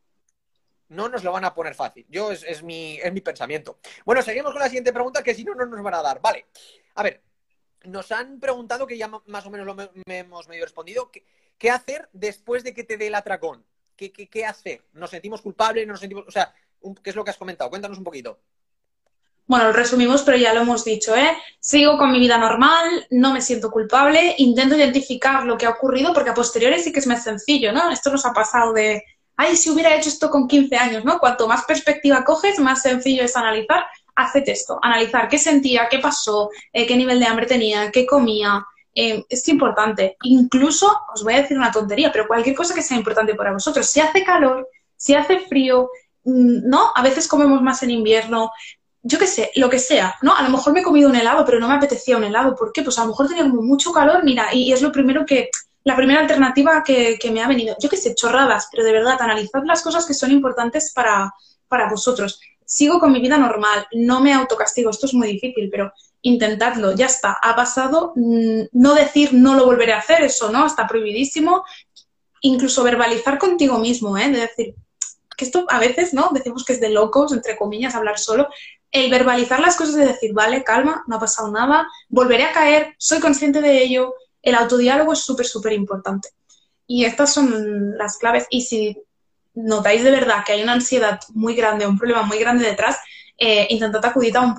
Speaker 2: No nos lo van a poner fácil. Yo es, mi, es mi pensamiento. Bueno, seguimos con la siguiente pregunta, que si no, no nos van a dar. Vale. A ver, nos han preguntado, que ya más o menos lo hemos medio respondido, ¿qué, ¿qué, hacer después de que te dé el atracón? ¿Qué, qué, qué hacer? ¿Nos sentimos culpables? ¿Nos sentimos...? O sea, ¿qué es lo que has comentado? Cuéntanos un poquito.
Speaker 3: Bueno, lo resumimos, pero ya lo hemos dicho, ¿eh? Sigo con mi vida normal, no me siento culpable, intento identificar lo que ha ocurrido, porque a posteriori sí que es más sencillo, ¿no? Esto nos ha pasado de, ay, si hubiera hecho esto con 15 años, ¿no? Cuanto más perspectiva coges, más sencillo es analizar. Haced esto, analizar qué sentía, qué pasó, eh, qué nivel de hambre tenía, qué comía. Eh, es importante. Incluso, os voy a decir una tontería, pero cualquier cosa que sea importante para vosotros. Si hace calor, si hace frío, mm, ¿no? A veces comemos más en invierno, yo qué sé, lo que sea, ¿no? A lo mejor me he comido un helado, pero no me apetecía un helado. ¿Por qué? Pues a lo mejor tenía mucho calor, mira, y, es lo primero que, la primera alternativa que, que, me ha venido. Yo qué sé, chorradas, pero de verdad, analizad las cosas que son importantes para, para vosotros. Sigo con mi vida normal, no me autocastigo, esto es muy difícil, pero intentadlo, ya está, ha pasado, mm, no decir no lo volveré a hacer, eso no, está prohibidísimo, incluso verbalizar contigo mismo, ¿eh? de decir, que esto a veces, ¿no? Decimos que es de locos, entre comillas, hablar solo, el verbalizar las cosas de decir, vale, calma, no ha pasado nada, volveré a caer, soy consciente de ello, el autodiálogo es súper, súper importante. Y estas son las claves. Y si notáis de verdad que hay una ansiedad muy grande, un problema muy grande detrás, eh, intentad acudir a un,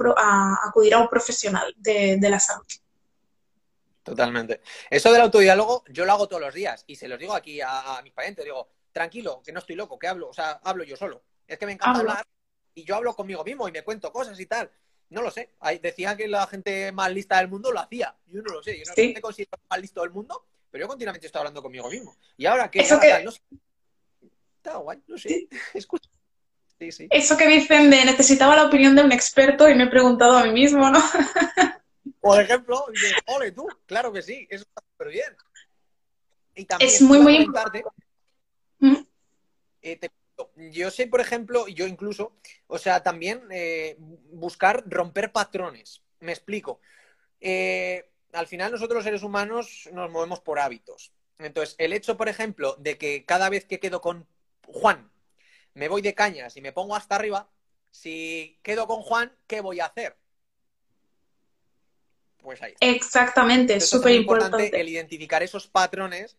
Speaker 3: acudir a un profesional de, la salud.
Speaker 2: Totalmente. Eso del autodiálogo yo lo hago todos los días y se los digo aquí a, mis parientes. Digo, tranquilo, que no estoy loco, que hablo, o sea, hablo yo solo. Es que me encanta hablar y yo hablo conmigo mismo y me cuento cosas y tal. No lo sé. Decían que la gente más lista del mundo lo hacía. Yo no lo sé. Yo no sé me considero más listo del mundo, pero yo continuamente estoy hablando conmigo mismo. Y ahora que...
Speaker 3: Eso
Speaker 2: que... No sé. Está guay, no sé. Escucha.
Speaker 3: Sí, sí. Eso que dicen de necesitaba la opinión de un experto y me he preguntado a mí mismo, ¿no?
Speaker 2: Por ejemplo, dices, ole tú, claro que sí, eso está súper bien.
Speaker 3: Y también, es muy, muy importante. ¿Mm?
Speaker 2: Eh, yo sé, por ejemplo, yo incluso, o sea, también eh, buscar romper patrones. Me explico. Eh, al final nosotros los seres humanos nos movemos por hábitos. Entonces, el hecho, por ejemplo, de que cada vez que quedo con Juan, me voy de cañas y me pongo hasta arriba, si quedo con Juan, ¿qué voy a hacer? Pues ahí.
Speaker 3: Exactamente, es súper importante.
Speaker 2: El identificar esos patrones.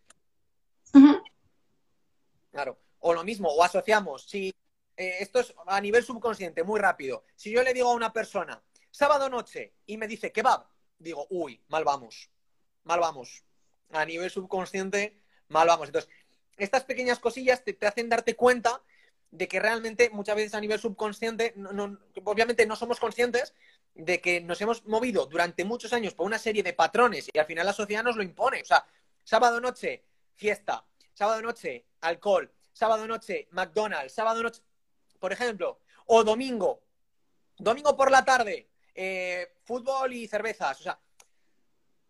Speaker 2: Claro. O lo mismo, o asociamos, si eh, esto es a nivel subconsciente, muy rápido. Si yo le digo a una persona, sábado noche, y me dice kebab, digo, uy, mal vamos, mal vamos. A nivel subconsciente, mal vamos. Entonces, estas pequeñas cosillas te, hacen darte cuenta de que realmente muchas veces a nivel subconsciente, obviamente no somos conscientes de que nos hemos movido durante muchos años por una serie de patrones y al final la sociedad nos lo impone. O sea, sábado noche, fiesta, sábado noche, alcohol, sábado noche, McDonald's, sábado noche, por ejemplo, o domingo, domingo por la tarde, eh, fútbol y cervezas. O sea,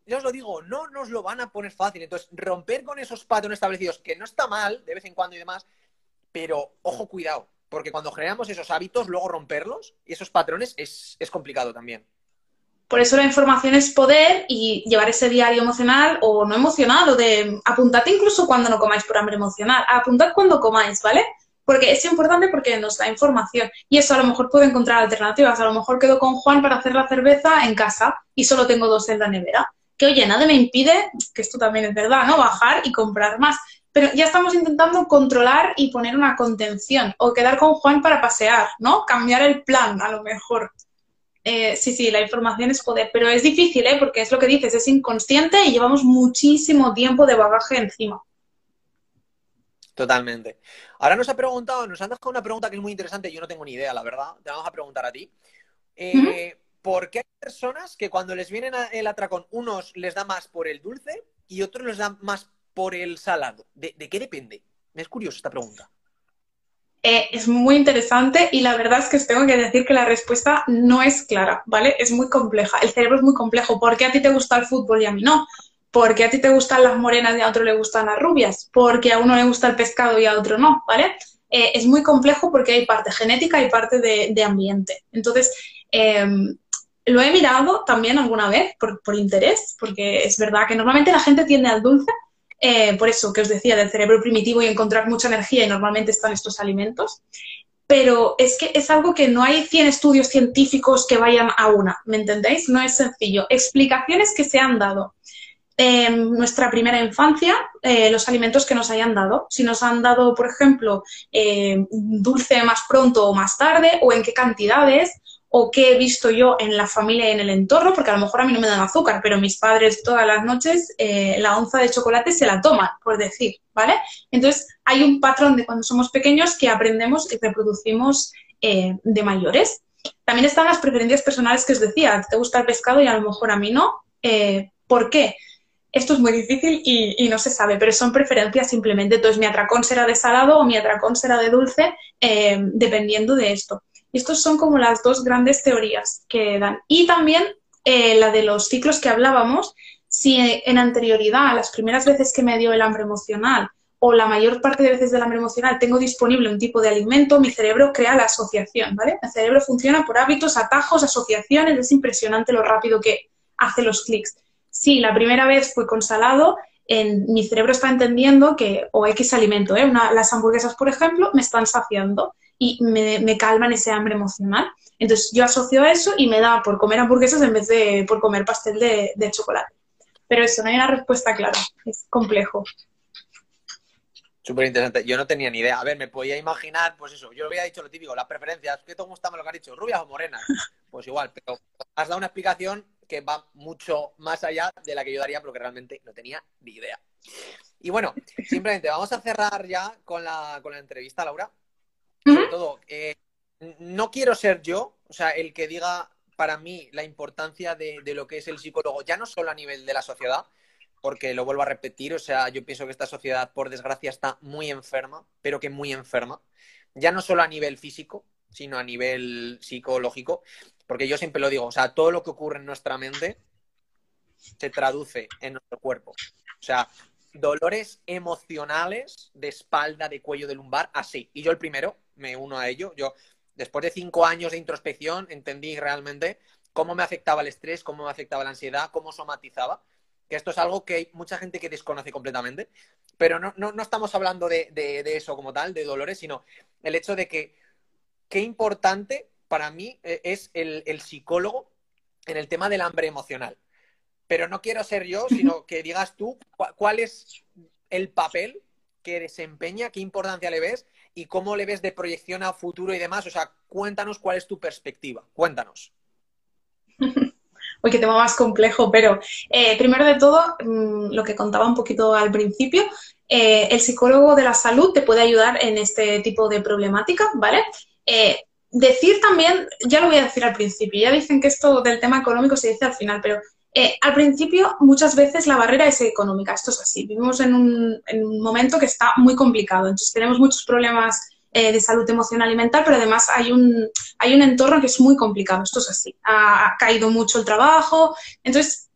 Speaker 2: yo os lo digo, no nos lo van a poner fácil. Entonces, romper con esos patrones establecidos, que no está mal de vez en cuando y demás, pero ojo, cuidado, porque cuando generamos esos hábitos, luego romperlos y esos patrones es, es complicado también.
Speaker 3: Por eso la información es poder y llevar ese diario emocional o no emocional de apuntad incluso cuando no comáis por hambre emocional, apuntad cuando comáis, ¿vale? Porque es importante porque nos da información y eso a lo mejor puedo encontrar alternativas. A lo mejor quedo con Juan para hacer la cerveza en casa y solo tengo dos en la nevera. Que oye, nada me impide, que esto también es verdad, ¿no? Bajar y comprar más. Pero ya estamos intentando controlar y poner una contención o quedar con Juan para pasear, ¿no? Cambiar el plan, a lo mejor. Eh, sí, sí, la información es poder, pero es difícil, ¿eh? Porque es lo que dices, es inconsciente y llevamos muchísimo tiempo de bagaje encima.
Speaker 2: Totalmente. Ahora nos ha preguntado, nos han dejado una pregunta que es muy interesante, yo no tengo ni idea, la verdad. Te vamos a preguntar a ti. Eh, ¿Por qué hay personas que cuando les viene el atracón, unos les da más por el dulce y otros les da más por el salado? ¿De, de qué depende? Me es curioso esta pregunta.
Speaker 3: Eh, es muy interesante y la verdad es que os tengo que decir que la respuesta no es clara, ¿vale? Es muy compleja. El cerebro es muy complejo. ¿Por qué a ti te gusta el fútbol y a mí no? ¿Por qué a ti te gustan las morenas y a otro le gustan las rubias? Porque a uno le gusta el pescado y a otro no, ¿vale? Eh, es muy complejo porque hay parte genética y parte de, ambiente. Entonces, em, lo he mirado también alguna vez por, por interés, porque es verdad que normalmente la gente tiende al dulce, eh, por eso que os decía del cerebro primitivo y encontrar mucha energía y normalmente están estos alimentos. Pero es que es algo que no hay 100 estudios científicos que vayan a una, ¿me entendéis? No es sencillo. Explicaciones que se han dado en nuestra primera infancia, eh, los alimentos que nos hayan dado. Si nos han dado, por ejemplo, eh, dulce más pronto o más tarde, o en qué cantidades, o qué he visto yo en la familia y en el entorno, porque a lo mejor a mí no me dan azúcar, pero mis padres todas las noches eh, la onza de chocolate se la toman, por decir, ¿vale? Entonces hay un patrón de cuando somos pequeños que aprendemos y reproducimos eh, de mayores. También están las preferencias personales que os decía, te gusta el pescado y a lo mejor a mí no. Eh, ¿Por qué? Esto es muy difícil y, no se sabe, pero son preferencias simplemente. Entonces, mi atracón será de salado o mi atracón será de dulce, eh, dependiendo de esto. Estos son como las dos grandes teorías que dan. Y también eh, la de los ciclos que hablábamos, si en anterioridad, las primeras veces que me dio el hambre emocional o la mayor parte de veces del hambre emocional tengo disponible un tipo de alimento, mi cerebro crea la asociación, ¿vale? El cerebro funciona por hábitos, atajos, asociaciones, es impresionante lo rápido que hace los clics si la primera vez fue con salado, en, mi cerebro está entendiendo que, o X alimento, ¿eh? las hamburguesas, por ejemplo, me están saciando y me, calman ese hambre emocional. Entonces yo asocio eso y me da por comer hamburguesas en vez de por comer pastel de, de chocolate. Pero eso, no hay una respuesta clara, es complejo.
Speaker 2: Súper interesante. Yo no tenía ni idea. A ver, me podía imaginar, pues eso, yo había dicho lo típico, las preferencias. ¿Qué te gusta lo que has dicho? ¿Rubias o morenas? Pues igual, pero has dado una explicación que va mucho más allá de la que yo daría porque realmente no tenía ni idea. Y bueno, simplemente vamos a cerrar ya con la, con la entrevista, Laura. Sobre todo, eh, no quiero ser yo, o sea, el que diga para mí la importancia de, de, lo que es el psicólogo, ya no solo a nivel de la sociedad, porque lo vuelvo a repetir, o sea, yo pienso que esta sociedad, por desgracia, está muy enferma, pero que muy enferma, ya no solo a nivel físico, sino a nivel psicológico, porque yo siempre lo digo, o sea, todo lo que ocurre en nuestra mente se traduce en nuestro cuerpo. O sea, dolores emocionales de espalda, de cuello, de lumbar, así. Y yo el primero, me uno a ello. Yo, después de cinco años de introspección, entendí realmente cómo me afectaba el estrés, cómo me afectaba la ansiedad, cómo somatizaba. Que esto es algo que hay mucha gente que desconoce completamente. Pero no, no, estamos hablando de, eso como tal, de dolores, sino el hecho de que qué importante para mí eh, es el, psicólogo en el tema del hambre emocional. Pero no quiero ser yo, sino que digas tú cuál es el papel que desempeña, qué importancia le ves y cómo le ves de proyección a futuro y demás. O sea, cuéntanos cuál es tu perspectiva. Cuéntanos.
Speaker 3: Uy, qué tema más complejo, pero eh, primero de todo, mm, lo que contaba un poquito al principio, eh, el psicólogo de la salud te puede ayudar en este tipo de problemática, ¿vale? Eh, decir también, ya lo voy a decir al principio, ya dicen que esto del tema económico se dice al final, pero eh, al principio muchas veces la barrera es económica, esto es así, vivimos en un, momento que está muy complicado, entonces tenemos muchos problemas eh, de salud emocional y pero además hay un, hay un entorno que es muy complicado, esto es así, ha, caído mucho el trabajo, entonces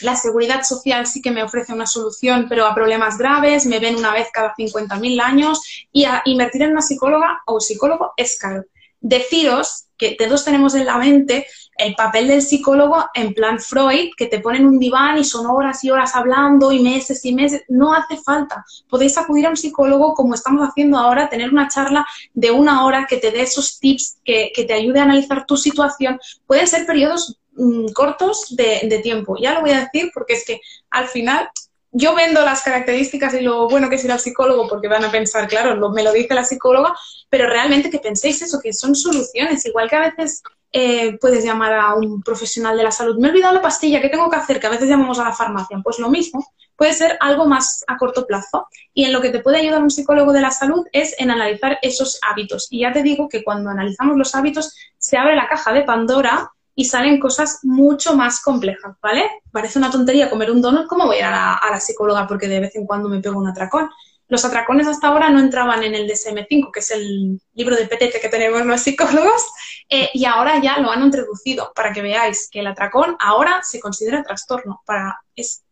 Speaker 3: la seguridad social sí que me ofrece una solución, pero a problemas graves, me ven una vez cada 50.000 años y a invertir en una psicóloga o psicólogo es caro. Deciros que todos tenemos en la mente el papel del psicólogo en plan Freud, que te ponen un diván y son horas y horas hablando y meses y meses. No hace falta. Podéis acudir a un psicólogo como estamos haciendo ahora, tener una charla de una hora que te dé esos tips, que, te ayude a analizar tu situación. Pueden ser periodos mm, cortos de, de tiempo. Ya lo voy a decir porque es que al final yo vendo las características y lo bueno que es ir al psicólogo porque van a pensar, claro, me lo dice la psicóloga, pero realmente que penséis eso, que son soluciones. Igual que a veces eh, puedes llamar a un profesional de la salud, me he olvidado la pastilla, ¿qué tengo que hacer? Que a veces llamamos a la farmacia. Pues lo mismo, puede ser algo más a corto plazo. Y en lo que te puede ayudar un psicólogo de la salud es en analizar esos hábitos. Y ya te digo que cuando analizamos los hábitos se abre la caja de Pandora y salen cosas mucho más complejas, ¿vale? Parece una tontería comer un donut, ¿cómo voy a ir a la, psicóloga porque de vez en cuando me pego un atracón? Los atracones hasta ahora no entraban en el DSM-5, que es el libro de PTT que tenemos los psicólogos, eh, y ahora ya lo han introducido para que veáis que el atracón ahora se considera trastorno. Para, es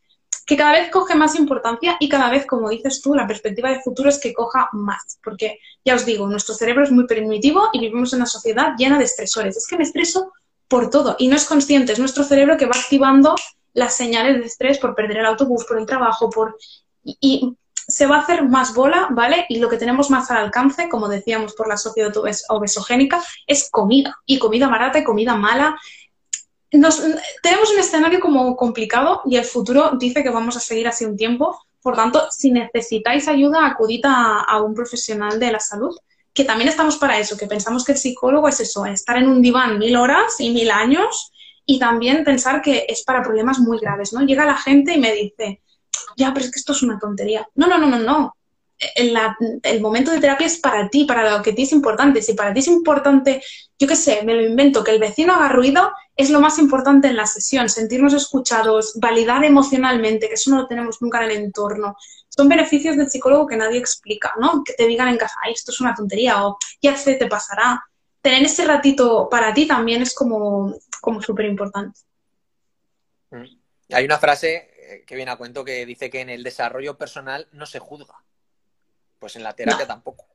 Speaker 3: que cada vez coge más importancia y cada vez, como dices tú, la perspectiva de futuro es que coja más. Porque ya os digo, nuestro cerebro es muy primitivo y vivimos en una sociedad llena de estresores. Es que me estreso por todo y no es consciente, es nuestro cerebro que va activando las señales de estrés por perder el autobús, por el trabajo, por... Y, se va a hacer más bola, ¿vale? Y lo que tenemos más al alcance, como decíamos por la sociedad obesogénica, es comida. Y comida barata y comida mala. tenemos un escenario como complicado y el futuro dice que vamos a seguir así un tiempo. Por tanto, si necesitáis ayuda, acudid a un profesional de la salud que también estamos para eso, que pensamos que el psicólogo es eso, estar en un diván mil horas y mil años y también pensar que es para problemas muy graves, ¿no? Llega la gente y me dice, ya, pero es que esto es una tontería. No, no, no, no, no. el momento de terapia es para ti, para lo que ti es importante. Si para ti es importante, yo qué sé, me lo invento, que el vecino haga ruido, es lo más importante en la sesión, sentirnos escuchados, validar emocionalmente, que eso no lo tenemos nunca en el entorno. Son beneficios del psicólogo que nadie explica, ¿no? Que te digan en casa, ay, esto es una tontería o ya se te pasará. Tener ese ratito para ti también es como, como súper importante.
Speaker 2: Mm. Hay una frase eh, que viene a cuento que dice que en el desarrollo personal no se juzga. Pues en la terapia tampoco.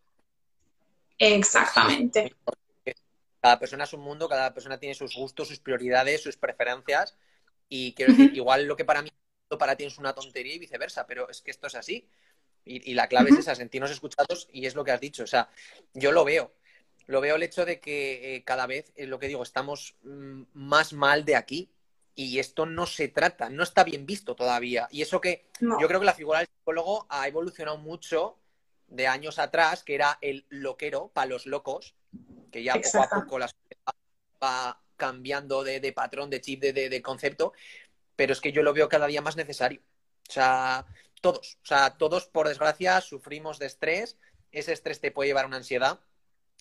Speaker 3: Exactamente.
Speaker 2: Cada persona es un mundo, cada persona tiene sus gustos, sus prioridades, sus preferencias. Y quiero decir, igual lo que para mí para ti es una tontería y viceversa, pero es que esto es así. Y, la clave es esa, sentirnos escuchados y es lo que has dicho. O sea, yo lo veo. Lo veo el hecho de que eh, cada vez, es lo que digo, estamos mm, más mal de aquí y esto no se trata, no está bien visto todavía. Y eso que yo creo que la figura del psicólogo ha evolucionado mucho de años atrás, que era el loquero para los locos, que ya poco a poco la sociedad va cambiando de, patrón, de chip, de, de, concepto, pero es que yo lo veo cada día más necesario. O sea, todos, o sea, todos por desgracia sufrimos de estrés, ese estrés te puede llevar a una ansiedad,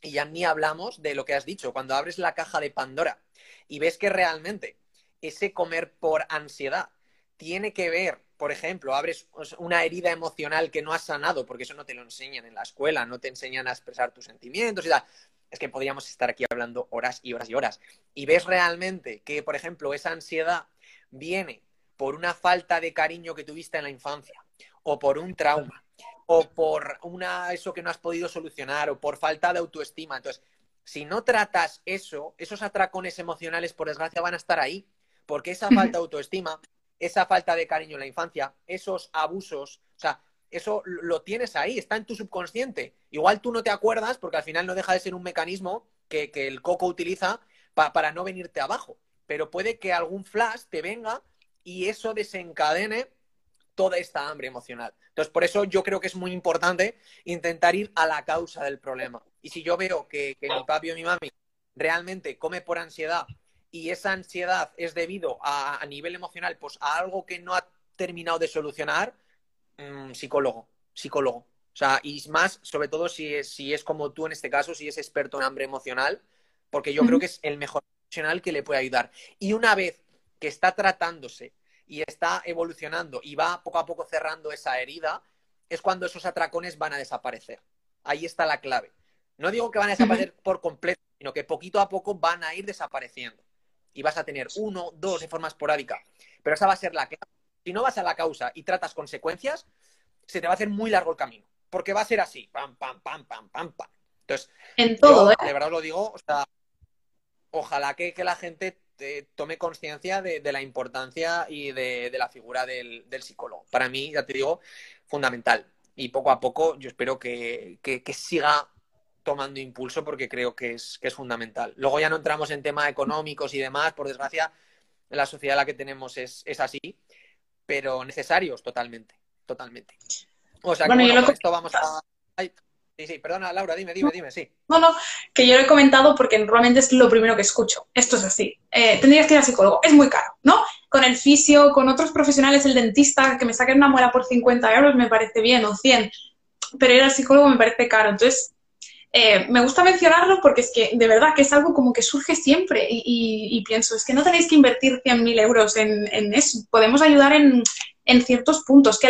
Speaker 2: y ya ni hablamos de lo que has dicho, cuando abres la caja de Pandora y ves que realmente ese comer por ansiedad tiene que ver, por ejemplo, abres una herida emocional que no has sanado, porque eso no te lo enseñan en la escuela, no te enseñan a expresar tus sentimientos y tal. Es que podríamos estar aquí hablando horas y horas y horas. Y ves realmente que, por ejemplo, esa ansiedad viene por una falta de cariño que tuviste en la infancia, o por un trauma, o por una eso que no has podido solucionar, o por falta de autoestima. Entonces, si no tratas eso, esos atracones emocionales, por desgracia, van a estar ahí porque esa falta de autoestima, esa falta de cariño en la infancia, esos abusos, o sea, eso lo tienes ahí, está en tu subconsciente. Igual tú no te acuerdas porque al final no deja de ser un mecanismo que, el coco utiliza para no venirte abajo. Pero puede que algún flash te venga y eso desencadene toda esta hambre emocional. Entonces, por eso yo creo que es muy importante intentar ir a la causa del problema. Y si yo veo que, que mi papi o mi mami realmente come por ansiedad y esa ansiedad es debido a, nivel emocional, pues a algo que no ha terminado de solucionar, mm, psicólogo, psicólogo. O sea, y más, sobre todo si es, si es como tú en este caso, si es experto en hambre emocional, porque yo creo que es el mejor profesional que le puede ayudar. Y una vez que está tratándose y está evolucionando y va poco a poco cerrando esa herida, es cuando esos atracones van a desaparecer. Ahí está la clave. No digo que van a desaparecer por completo, sino que poquito a poco van a ir desapareciendo y vas a tener uno, dos de forma esporádica. Pero esa va a ser la que Si no vas a la causa y tratas consecuencias, se te va a hacer muy largo el camino. Porque va a ser así. Pam, pam, pam, pam, pam, pam. Entonces,
Speaker 3: en todo, ¿eh?
Speaker 2: de verdad os lo digo, o sea, ojalá que, la gente tome conciencia de, la importancia y de, la figura del, psicólogo. Para mí, ya te digo, fundamental. Y poco a poco yo espero que, que siga tomando impulso porque creo que es, que es fundamental. Luego ya no entramos en temas económicos y demás, por desgracia, la sociedad la que tenemos es, así, pero necesarios totalmente, totalmente. O sea, que esto vamos a... sí, sí, perdona, Laura, dime, dime, dime, sí.
Speaker 3: No, no, que yo lo he comentado porque normalmente es lo primero que escucho. Esto es así. Eh, tendrías que ir al psicólogo. Es muy caro, ¿no? Con el fisio, con otros profesionales, el dentista, que me saquen una muela por 50 euros me parece bien, o 100. Pero ir al psicólogo me parece caro. Entonces, eh, me gusta mencionarlo porque es que de verdad que es algo como que surge siempre y, pienso, es que no tenéis que invertir 100.000 euros en, eso, podemos ayudar en, ciertos puntos, que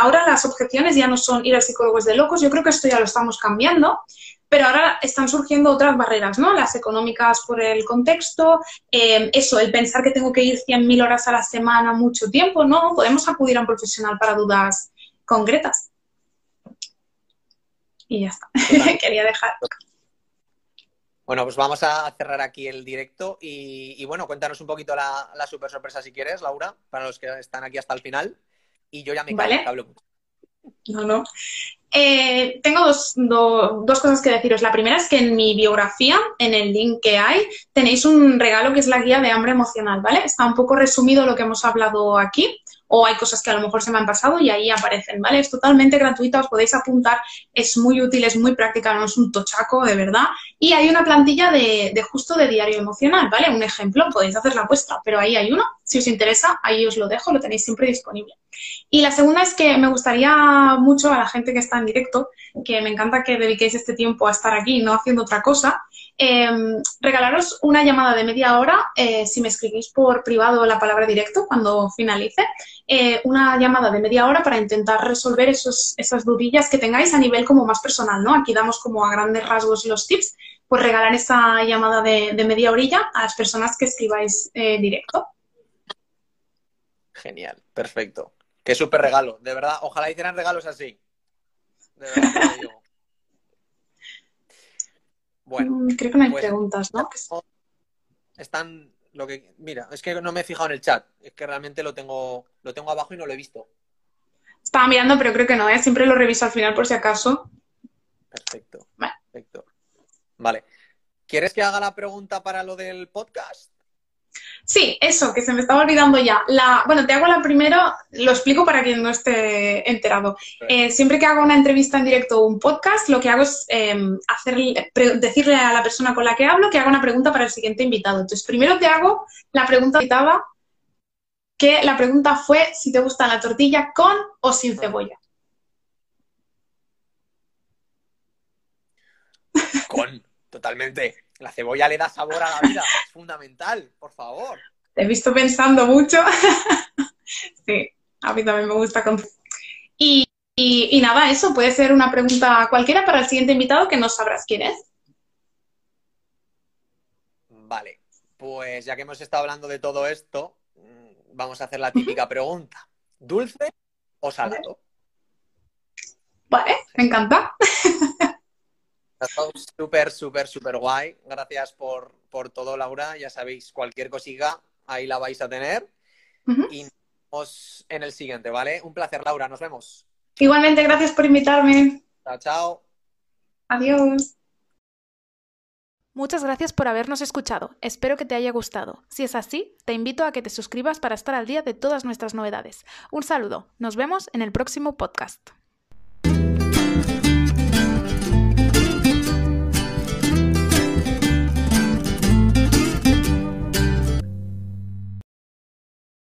Speaker 3: ahora las objeciones ya no son ir al psicólogo es de locos, yo creo que esto ya lo estamos cambiando, pero ahora están surgiendo otras barreras, ¿no? Las económicas por el contexto, eh, eso, el pensar que tengo que ir 100.000 horas a la semana mucho tiempo, ¿no? Podemos acudir a un profesional para dudas concretas y ya está. Quería dejar.
Speaker 2: Bueno, pues vamos a cerrar aquí el directo y, bueno, cuéntanos un poquito la, super sorpresa si quieres, Laura, para los que están aquí hasta el final. Y yo ya me
Speaker 3: ¿Vale? hablo mucho. No, no. Eh, tengo dos, dos, cosas que deciros. La primera es que en mi biografía, en el link que hay, tenéis un regalo que es la guía de hambre emocional, ¿vale? Está un poco resumido lo que hemos hablado aquí o hay cosas que a lo mejor se me han pasado y ahí aparecen, ¿vale? Es totalmente gratuita, os podéis apuntar, es muy útil, es muy práctica, no es un tochaco, de verdad. Y hay una plantilla de, justo de diario emocional, ¿vale? Un ejemplo, podéis hacer la vuestra, pero ahí hay uno, si os interesa, ahí os lo dejo, lo tenéis siempre disponible. Y la segunda es que me gustaría mucho a la gente que está en directo, que me encanta que dediquéis este tiempo a estar aquí, no haciendo otra cosa, em, regalaros una llamada de media hora, eh, si me escribís por privado la palabra directo cuando finalice, eh, una llamada de media hora para intentar resolver esos, esas dudillas que tengáis a nivel como más personal, ¿no? Aquí damos como a grandes rasgos los tips, pues regalar esa llamada de, media orilla a las personas que escribáis eh, directo.
Speaker 2: Genial, perfecto. Qué súper regalo, de verdad. Ojalá hicieran regalos así. De verdad, te digo.
Speaker 3: Bueno. Mm, creo que no hay pues, preguntas, ¿no?
Speaker 2: Están lo que. Mira, es que no me he fijado en el chat. Es que realmente lo tengo, lo tengo abajo y no lo he visto.
Speaker 3: Estaba mirando, pero creo que no, ¿eh? Siempre lo reviso al final por si acaso.
Speaker 2: Perfecto. Perfecto. Vale. ¿Quieres que haga la pregunta para lo del podcast?
Speaker 3: Sí, eso, que se me estaba olvidando ya. La, bueno, te hago la primero, lo explico para quien no esté enterado. Eh, siempre que hago una entrevista en directo o un podcast, lo que hago es em, decirle a la persona con la que hablo que haga una pregunta para el siguiente invitado. Entonces, primero te hago la pregunta invitada, que la pregunta fue si te gusta la tortilla con o sin cebolla.
Speaker 2: Con, totalmente. La cebolla le da sabor a la vida, es fundamental, por favor.
Speaker 3: Te he visto pensando mucho. sí, a mí también me gusta. Y, y, nada, eso puede ser una pregunta cualquiera para el siguiente invitado que no sabrás quién es.
Speaker 2: Vale, pues ya que hemos estado hablando de todo esto, mm, vamos a hacer la típica pregunta. ¿Dulce o salado?
Speaker 3: Vale, me encanta.
Speaker 2: Súper, súper, súper guay. Gracias por, todo, Laura. Ya sabéis, cualquier cosita, ahí la vais a tener. Y nos vemos en el siguiente, ¿vale? Un placer, Laura. Nos vemos.
Speaker 3: Igualmente, gracias por invitarme.
Speaker 2: Chao, chao.
Speaker 3: Adiós.
Speaker 1: Muchas gracias por habernos escuchado. Espero que te haya gustado. Si es así, te invito a que te suscribas para estar al día de todas nuestras novedades. Un saludo. Nos vemos en el próximo podcast.